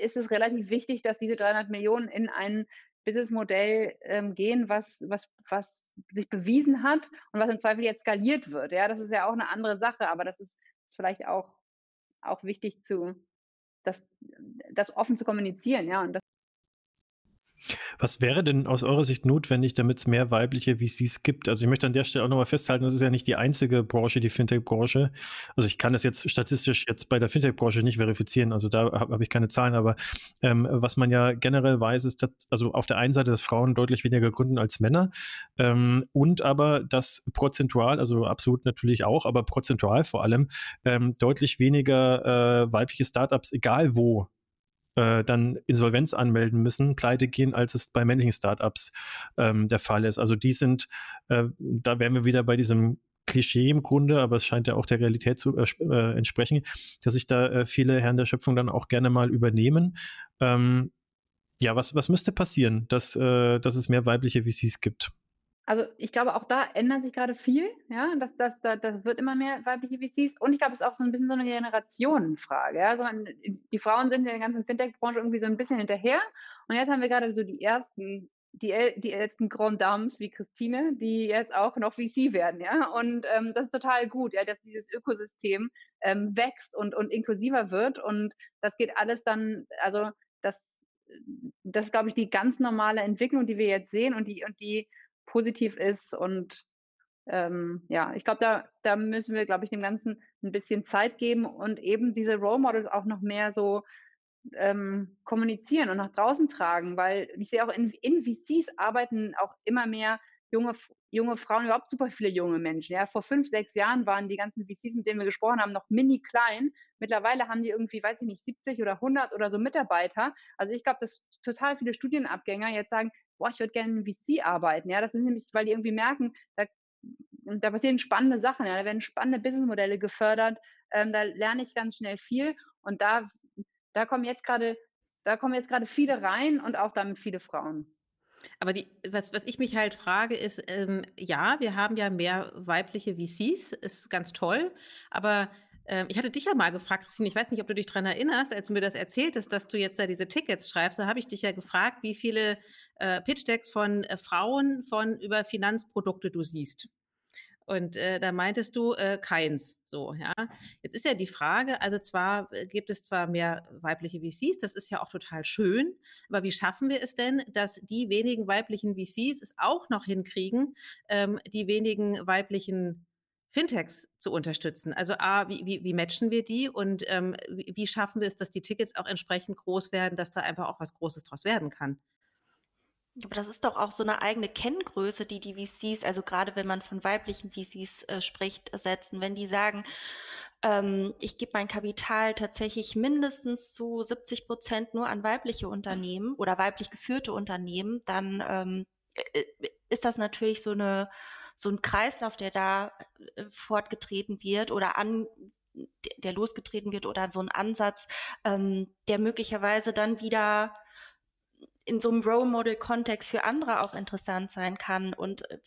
ist es relativ wichtig, dass diese 300 Millionen in ein Businessmodell ähm, gehen, was, was, was sich bewiesen hat und was im Zweifel jetzt skaliert wird. Ja, das ist ja auch eine andere Sache, aber das ist, ist vielleicht auch, auch wichtig zu, das, das offen zu kommunizieren, ja, und das was wäre denn aus eurer Sicht notwendig, damit es mehr weibliche VCs gibt? Also ich möchte an der Stelle auch nochmal festhalten, das ist ja nicht die einzige Branche, die Fintech-Branche. Also ich kann das jetzt statistisch jetzt bei der Fintech-Branche nicht verifizieren, also da habe hab ich keine Zahlen, aber ähm, was man ja generell weiß, ist, dass also auf der einen Seite, dass Frauen deutlich weniger gründen als Männer ähm, und aber, dass prozentual, also absolut natürlich auch, aber prozentual vor allem, ähm, deutlich weniger äh, weibliche Startups, egal wo, äh, dann Insolvenz anmelden müssen, pleite gehen, als es bei männlichen Startups ähm, der Fall ist. Also die sind, äh, da wären wir wieder bei diesem Klischee im Grunde, aber es scheint ja auch der Realität zu äh, äh entsprechen, dass sich da äh, viele Herren der Schöpfung dann auch gerne mal übernehmen. Ähm, ja, was, was müsste passieren, dass, dass es mehr weibliche VCs gibt? Also ich glaube, auch da ändert sich gerade viel, ja, das, das, das, das wird immer mehr weibliche VCs und ich glaube, es ist auch so ein bisschen so eine Generationenfrage. Ja? Also man, die Frauen sind in der ganzen Fintech-Branche irgendwie so ein bisschen hinterher und jetzt haben wir gerade so die ersten, die, die ältesten Grand Dames wie Christine, die jetzt auch noch VC werden, ja, und ähm, das ist total gut, ja, dass dieses Ökosystem ähm, wächst und, und inklusiver wird und das geht alles dann, also das, das ist, glaube ich, die ganz normale Entwicklung, die wir jetzt sehen und die, und die positiv ist und ähm, ja, ich glaube, da, da müssen wir, glaube ich, dem Ganzen ein bisschen Zeit geben und eben diese Role Models auch noch mehr so ähm, kommunizieren und nach draußen tragen, weil ich sehe auch in, in VCs arbeiten auch immer mehr junge, junge Frauen, überhaupt super viele junge Menschen. Ja, vor fünf, sechs Jahren waren die ganzen VCs, mit denen wir gesprochen haben, noch mini klein. Mittlerweile haben die irgendwie, weiß ich nicht, 70 oder 100 oder so Mitarbeiter. Also ich glaube, dass total viele Studienabgänger jetzt sagen, boah, ich würde gerne in VC arbeiten. Ja, das ist nämlich, weil die irgendwie merken, da da passieren spannende Sachen, ja, da werden spannende Businessmodelle gefördert, ähm, da lerne ich ganz schnell viel und da, da kommen jetzt gerade, da kommen jetzt gerade viele rein und auch damit viele Frauen. Aber die, was, was ich mich halt frage, ist, ähm, ja, wir haben ja mehr weibliche VCs, ist ganz toll, aber ähm, ich hatte dich ja mal gefragt, Christine, ich weiß nicht, ob du dich daran erinnerst, als du mir das erzähltest, dass du jetzt da diese Tickets schreibst, da habe ich dich ja gefragt, wie viele äh, Pitch-Decks von äh, Frauen von über Finanzprodukte du siehst. Und äh, da meintest du äh, keins. So, ja. Jetzt ist ja die Frage, also zwar äh, gibt es zwar mehr weibliche VCs, das ist ja auch total schön, aber wie schaffen wir es denn, dass die wenigen weiblichen VCs es auch noch hinkriegen, ähm, die wenigen weiblichen Fintechs zu unterstützen? Also A, wie, wie, wie matchen wir die und ähm, wie, schaffen wir es, dass die Tickets auch entsprechend groß werden, dass da einfach auch was Großes draus werden kann? Aber das ist doch auch so eine eigene Kenngröße, die die VCs, also gerade wenn man von weiblichen VCs äh, spricht, setzen. Wenn die sagen, ähm, ich gebe mein Kapital tatsächlich mindestens zu 70 Prozent nur an weibliche Unternehmen oder weiblich geführte Unternehmen, dann ähm, äh, ist das natürlich so eine so ein Kreislauf, der da äh, fortgetreten wird oder an der losgetreten wird oder so ein Ansatz, ähm, der möglicherweise dann wieder in so einem Role Model Kontext für andere auch interessant sein kann und äh,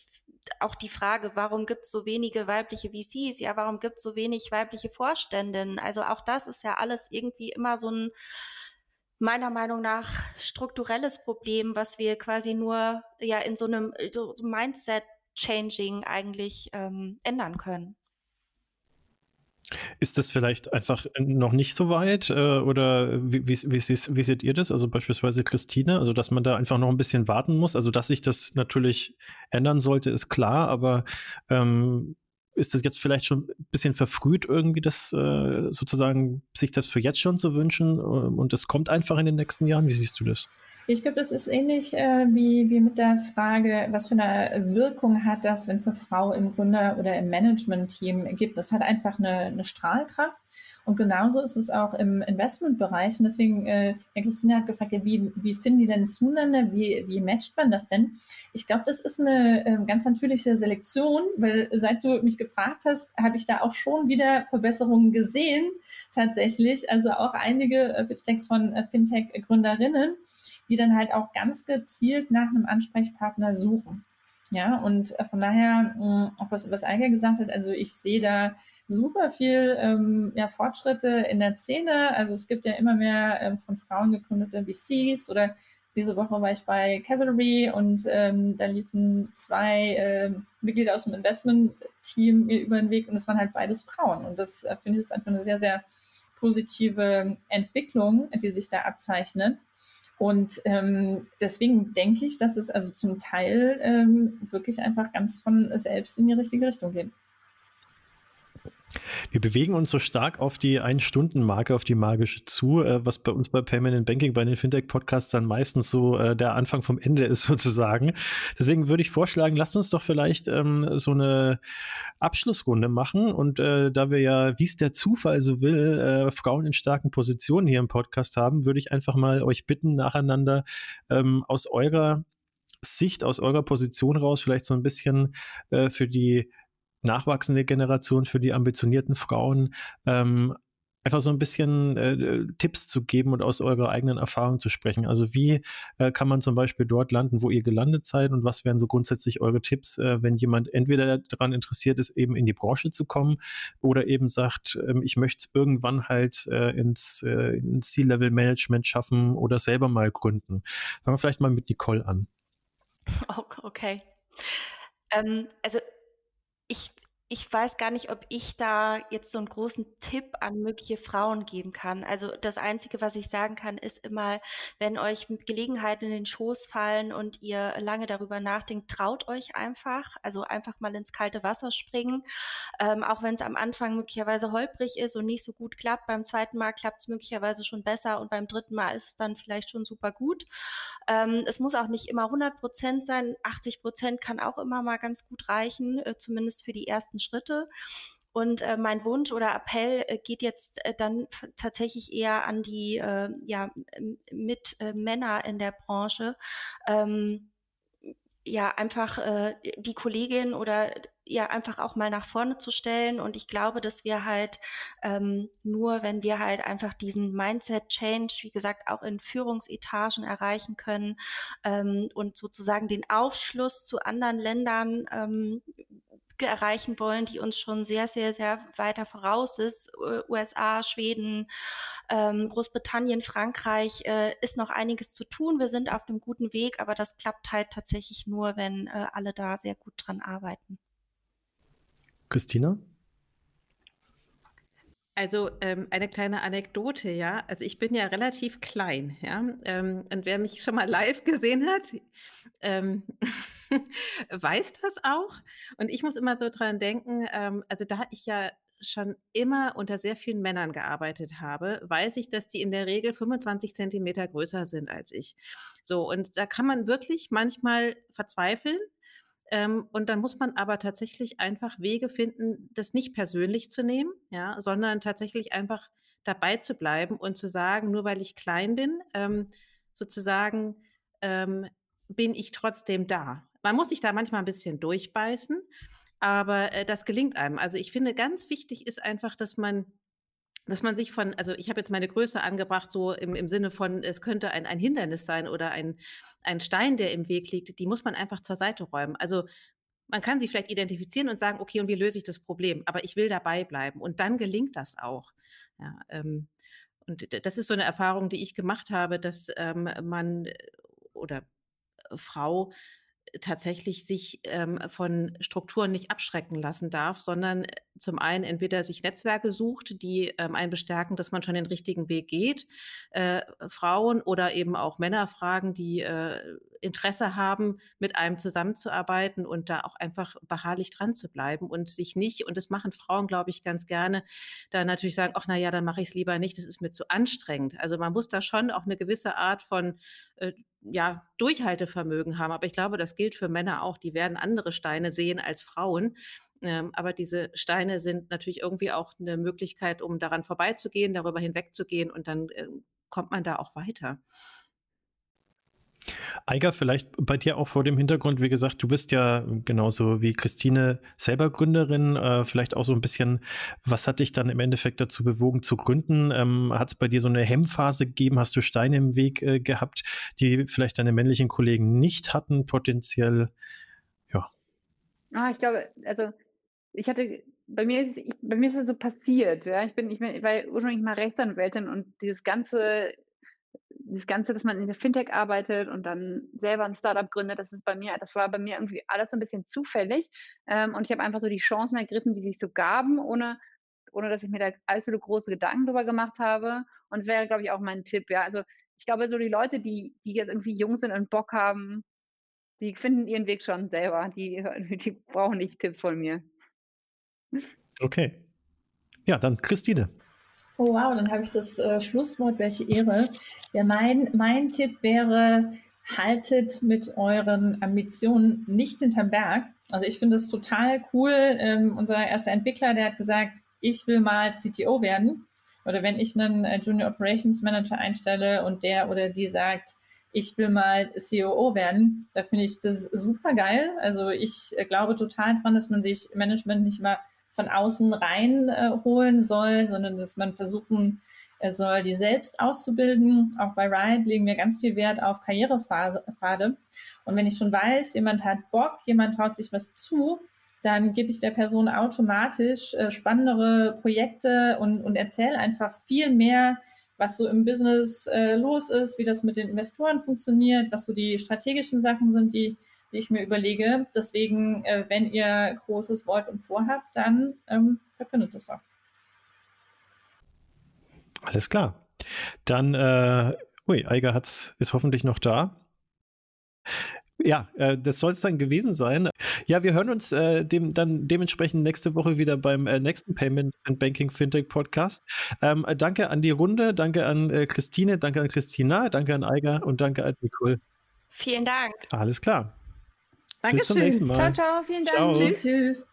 auch die Frage, warum gibt es so wenige weibliche VCs? Ja, warum gibt es so wenig weibliche Vorständinnen? Also auch das ist ja alles irgendwie immer so ein meiner Meinung nach strukturelles Problem, was wir quasi nur ja in so einem so Mindset Changing eigentlich ähm, ändern können. Ist das vielleicht einfach noch nicht so weit? Äh, oder wie, wie, wie, wie, seht ihr das? Also beispielsweise Christine, also dass man da einfach noch ein bisschen warten muss. Also dass sich das natürlich ändern sollte, ist klar, aber ähm, ist das jetzt vielleicht schon ein bisschen verfrüht, irgendwie das äh, sozusagen, sich das für jetzt schon zu wünschen ähm, und es kommt einfach in den nächsten Jahren? Wie siehst du das? Ich glaube, das ist ähnlich äh, wie, wie mit der Frage, was für eine Wirkung hat das, wenn es eine Frau im Gründer- oder im Management-Team gibt. Das hat einfach eine, eine Strahlkraft. Und genauso ist es auch im Investmentbereich. Und deswegen, äh, Herr Christine hat gefragt, ja, wie, wie finden die denn zueinander? Wie, wie matcht man das denn? Ich glaube, das ist eine äh, ganz natürliche Selektion, weil seit du mich gefragt hast, habe ich da auch schon wieder Verbesserungen gesehen, tatsächlich. Also auch einige äh, Bittex von äh, Fintech-Gründerinnen die dann halt auch ganz gezielt nach einem Ansprechpartner suchen. Ja, und äh, von daher, mh, auch was, was Eiger gesagt hat, also ich sehe da super viel ähm, ja, Fortschritte in der Szene. Also es gibt ja immer mehr ähm, von Frauen gegründete VCs oder diese Woche war ich bei Cavalry und ähm, da liefen zwei äh, Mitglieder aus dem Investment-Team mir über den Weg und es waren halt beides Frauen. Und das äh, finde ich ist einfach eine sehr, sehr positive Entwicklung, die sich da abzeichnet. Und ähm, deswegen denke ich, dass es also zum Teil ähm, wirklich einfach ganz von selbst in die richtige Richtung geht. Wir bewegen uns so stark auf die Ein-Stunden-Marke, auf die magische zu, äh, was bei uns bei Payment and Banking, bei den Fintech-Podcasts dann meistens so äh, der Anfang vom Ende ist sozusagen. Deswegen würde ich vorschlagen, lasst uns doch vielleicht ähm, so eine Abschlussrunde machen. Und äh, da wir ja, wie es der Zufall so will, äh, Frauen in starken Positionen hier im Podcast haben, würde ich einfach mal euch bitten, nacheinander ähm, aus eurer Sicht, aus eurer Position raus, vielleicht so ein bisschen äh, für die nachwachsende Generation, für die ambitionierten Frauen, ähm, einfach so ein bisschen äh, Tipps zu geben und aus eurer eigenen Erfahrung zu sprechen. Also wie äh, kann man zum Beispiel dort landen, wo ihr gelandet seid und was wären so grundsätzlich eure Tipps, äh, wenn jemand entweder daran interessiert ist, eben in die Branche zu kommen oder eben sagt, ähm, ich möchte es irgendwann halt äh, ins, äh, ins C-Level-Management schaffen oder selber mal gründen. Fangen wir vielleicht mal mit Nicole an. Okay. Ähm, also ich ich weiß gar nicht, ob ich da jetzt so einen großen Tipp an mögliche Frauen geben kann. Also das Einzige, was ich sagen kann, ist immer, wenn euch Gelegenheiten in den Schoß fallen und ihr lange darüber nachdenkt, traut euch einfach. Also einfach mal ins kalte Wasser springen. Ähm, auch wenn es am Anfang möglicherweise holprig ist und nicht so gut klappt. Beim zweiten Mal klappt es möglicherweise schon besser und beim dritten Mal ist es dann vielleicht schon super gut. Ähm, es muss auch nicht immer 100 Prozent sein. 80 Prozent kann auch immer mal ganz gut reichen, äh, zumindest für die ersten Schritte. Und äh, mein Wunsch oder Appell äh, geht jetzt äh, dann tatsächlich eher an die äh, ja, mit äh, Männer in der Branche. Ähm, ja, einfach äh, die Kollegin oder ja einfach auch mal nach vorne zu stellen. Und ich glaube, dass wir halt ähm, nur, wenn wir halt einfach diesen Mindset-Change, wie gesagt, auch in Führungsetagen erreichen können ähm, und sozusagen den Aufschluss zu anderen Ländern ähm, erreichen wollen, die uns schon sehr, sehr, sehr weiter voraus ist. USA, Schweden, ähm, Großbritannien, Frankreich äh, ist noch einiges zu tun. Wir sind auf einem guten Weg, aber das klappt halt tatsächlich nur, wenn äh, alle da sehr gut dran arbeiten. Christina? Also ähm, eine kleine Anekdote, ja. Also ich bin ja relativ klein, ja. Ähm, und wer mich schon mal live gesehen hat, ähm, weiß das auch. Und ich muss immer so dran denken, ähm, also da ich ja schon immer unter sehr vielen Männern gearbeitet habe, weiß ich, dass die in der Regel 25 Zentimeter größer sind als ich. So, und da kann man wirklich manchmal verzweifeln, ähm, und dann muss man aber tatsächlich einfach Wege finden, das nicht persönlich zu nehmen, ja, sondern tatsächlich einfach dabei zu bleiben und zu sagen, nur weil ich klein bin, ähm, sozusagen ähm, bin ich trotzdem da. Man muss sich da manchmal ein bisschen durchbeißen, aber äh, das gelingt einem. Also ich finde, ganz wichtig ist einfach, dass man dass man sich von, also ich habe jetzt meine Größe angebracht, so im, im Sinne von, es könnte ein, ein Hindernis sein oder ein, ein Stein, der im Weg liegt, die muss man einfach zur Seite räumen. Also man kann sie vielleicht identifizieren und sagen, okay, und wie löse ich das Problem? Aber ich will dabei bleiben. Und dann gelingt das auch. Ja, ähm, und das ist so eine Erfahrung, die ich gemacht habe, dass ähm, man oder Frau tatsächlich sich ähm, von Strukturen nicht abschrecken lassen darf, sondern zum einen entweder sich Netzwerke sucht, die ähm, einen bestärken, dass man schon den richtigen Weg geht, äh, Frauen oder eben auch Männer fragen, die äh, Interesse haben, mit einem zusammenzuarbeiten und da auch einfach beharrlich dran zu bleiben und sich nicht, und das machen Frauen, glaube ich, ganz gerne, da natürlich sagen, ach na ja, dann mache ich es lieber nicht, das ist mir zu anstrengend. Also man muss da schon auch eine gewisse Art von äh, ja, Durchhaltevermögen haben. Aber ich glaube, das gilt für Männer auch. Die werden andere Steine sehen als Frauen. Ähm, aber diese Steine sind natürlich irgendwie auch eine Möglichkeit, um daran vorbeizugehen, darüber hinwegzugehen und dann äh, kommt man da auch weiter. Eiger, vielleicht bei dir auch vor dem Hintergrund, wie gesagt, du bist ja genauso wie Christine selber Gründerin, äh, vielleicht auch so ein bisschen, was hat dich dann im Endeffekt dazu bewogen zu gründen? Ähm, hat es bei dir so eine Hemmphase gegeben? Hast du Steine im Weg äh, gehabt, die vielleicht deine männlichen Kollegen nicht hatten, potenziell? Ja. Ah, ich glaube, also ich hatte bei mir ist, ich, bei mir ist das so passiert. Ja? Ich bin, ich bin, ich war ursprünglich mal Rechtsanwältin und dieses ganze das Ganze, dass man in der Fintech arbeitet und dann selber ein Startup gründet, das ist bei mir, das war bei mir irgendwie alles so ein bisschen zufällig. Ähm, und ich habe einfach so die Chancen ergriffen, die sich so gaben, ohne, ohne dass ich mir da allzu große Gedanken drüber gemacht habe. Und es wäre, glaube ich, auch mein Tipp, ja. Also ich glaube, so die Leute, die, die jetzt irgendwie jung sind und Bock haben, die finden ihren Weg schon selber. Die, die brauchen nicht Tipps von mir. Okay. Ja, dann Christine. Oh wow, dann habe ich das äh, Schlusswort, welche Ehre. Ja, mein, mein Tipp wäre, haltet mit euren Ambitionen nicht hinterm Berg. Also ich finde es total cool. Ähm, unser erster Entwickler, der hat gesagt, ich will mal CTO werden. Oder wenn ich einen äh, Junior Operations Manager einstelle und der oder die sagt, ich will mal COO werden, da finde ich das super geil. Also ich äh, glaube total dran, dass man sich Management nicht mal von außen reinholen äh, soll, sondern dass man versuchen äh, soll, die selbst auszubilden. Auch bei Riot legen wir ganz viel Wert auf Karrierepfade. Und wenn ich schon weiß, jemand hat Bock, jemand traut sich was zu, dann gebe ich der Person automatisch äh, spannendere Projekte und, und erzähle einfach viel mehr, was so im Business äh, los ist, wie das mit den Investoren funktioniert, was so die strategischen Sachen sind, die die ich mir überlege. Deswegen, äh, wenn ihr großes wollt und vorhabt, dann ähm, verkündet es auch. Alles klar. Dann, äh, ui, Eiger hat's, ist hoffentlich noch da. Ja, äh, das soll es dann gewesen sein. Ja, wir hören uns äh, dem, dann dementsprechend nächste Woche wieder beim äh, nächsten Payment and Banking Fintech Podcast. Ähm, danke an die Runde, danke an äh, Christine, danke an Christina, danke an Eiger und danke an Nicole. Vielen Dank. Alles klar. Dankeschön. Bis zum nächsten Mal. Ciao, ciao, vielen Dank. Ciao. Tschüss. Tschüss.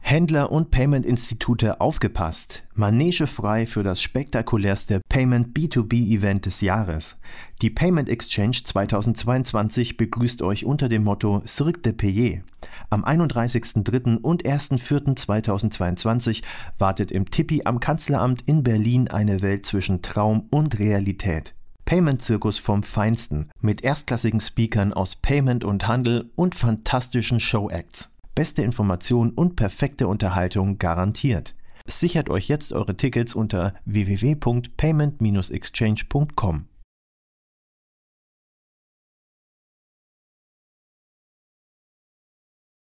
Händler und Payment-Institute aufgepasst. Manege frei für das spektakulärste Payment B2B-Event des Jahres. Die Payment Exchange 2022 begrüßt euch unter dem Motto Cirque de Payer. Am 31.03. und 1.04.2022 wartet im Tippi am Kanzleramt in Berlin eine Welt zwischen Traum und Realität. Payment-Zirkus vom Feinsten mit erstklassigen Speakern aus Payment und Handel und fantastischen Show-Acts. Beste Information und perfekte Unterhaltung garantiert. Sichert euch jetzt eure Tickets unter www.payment-exchange.com.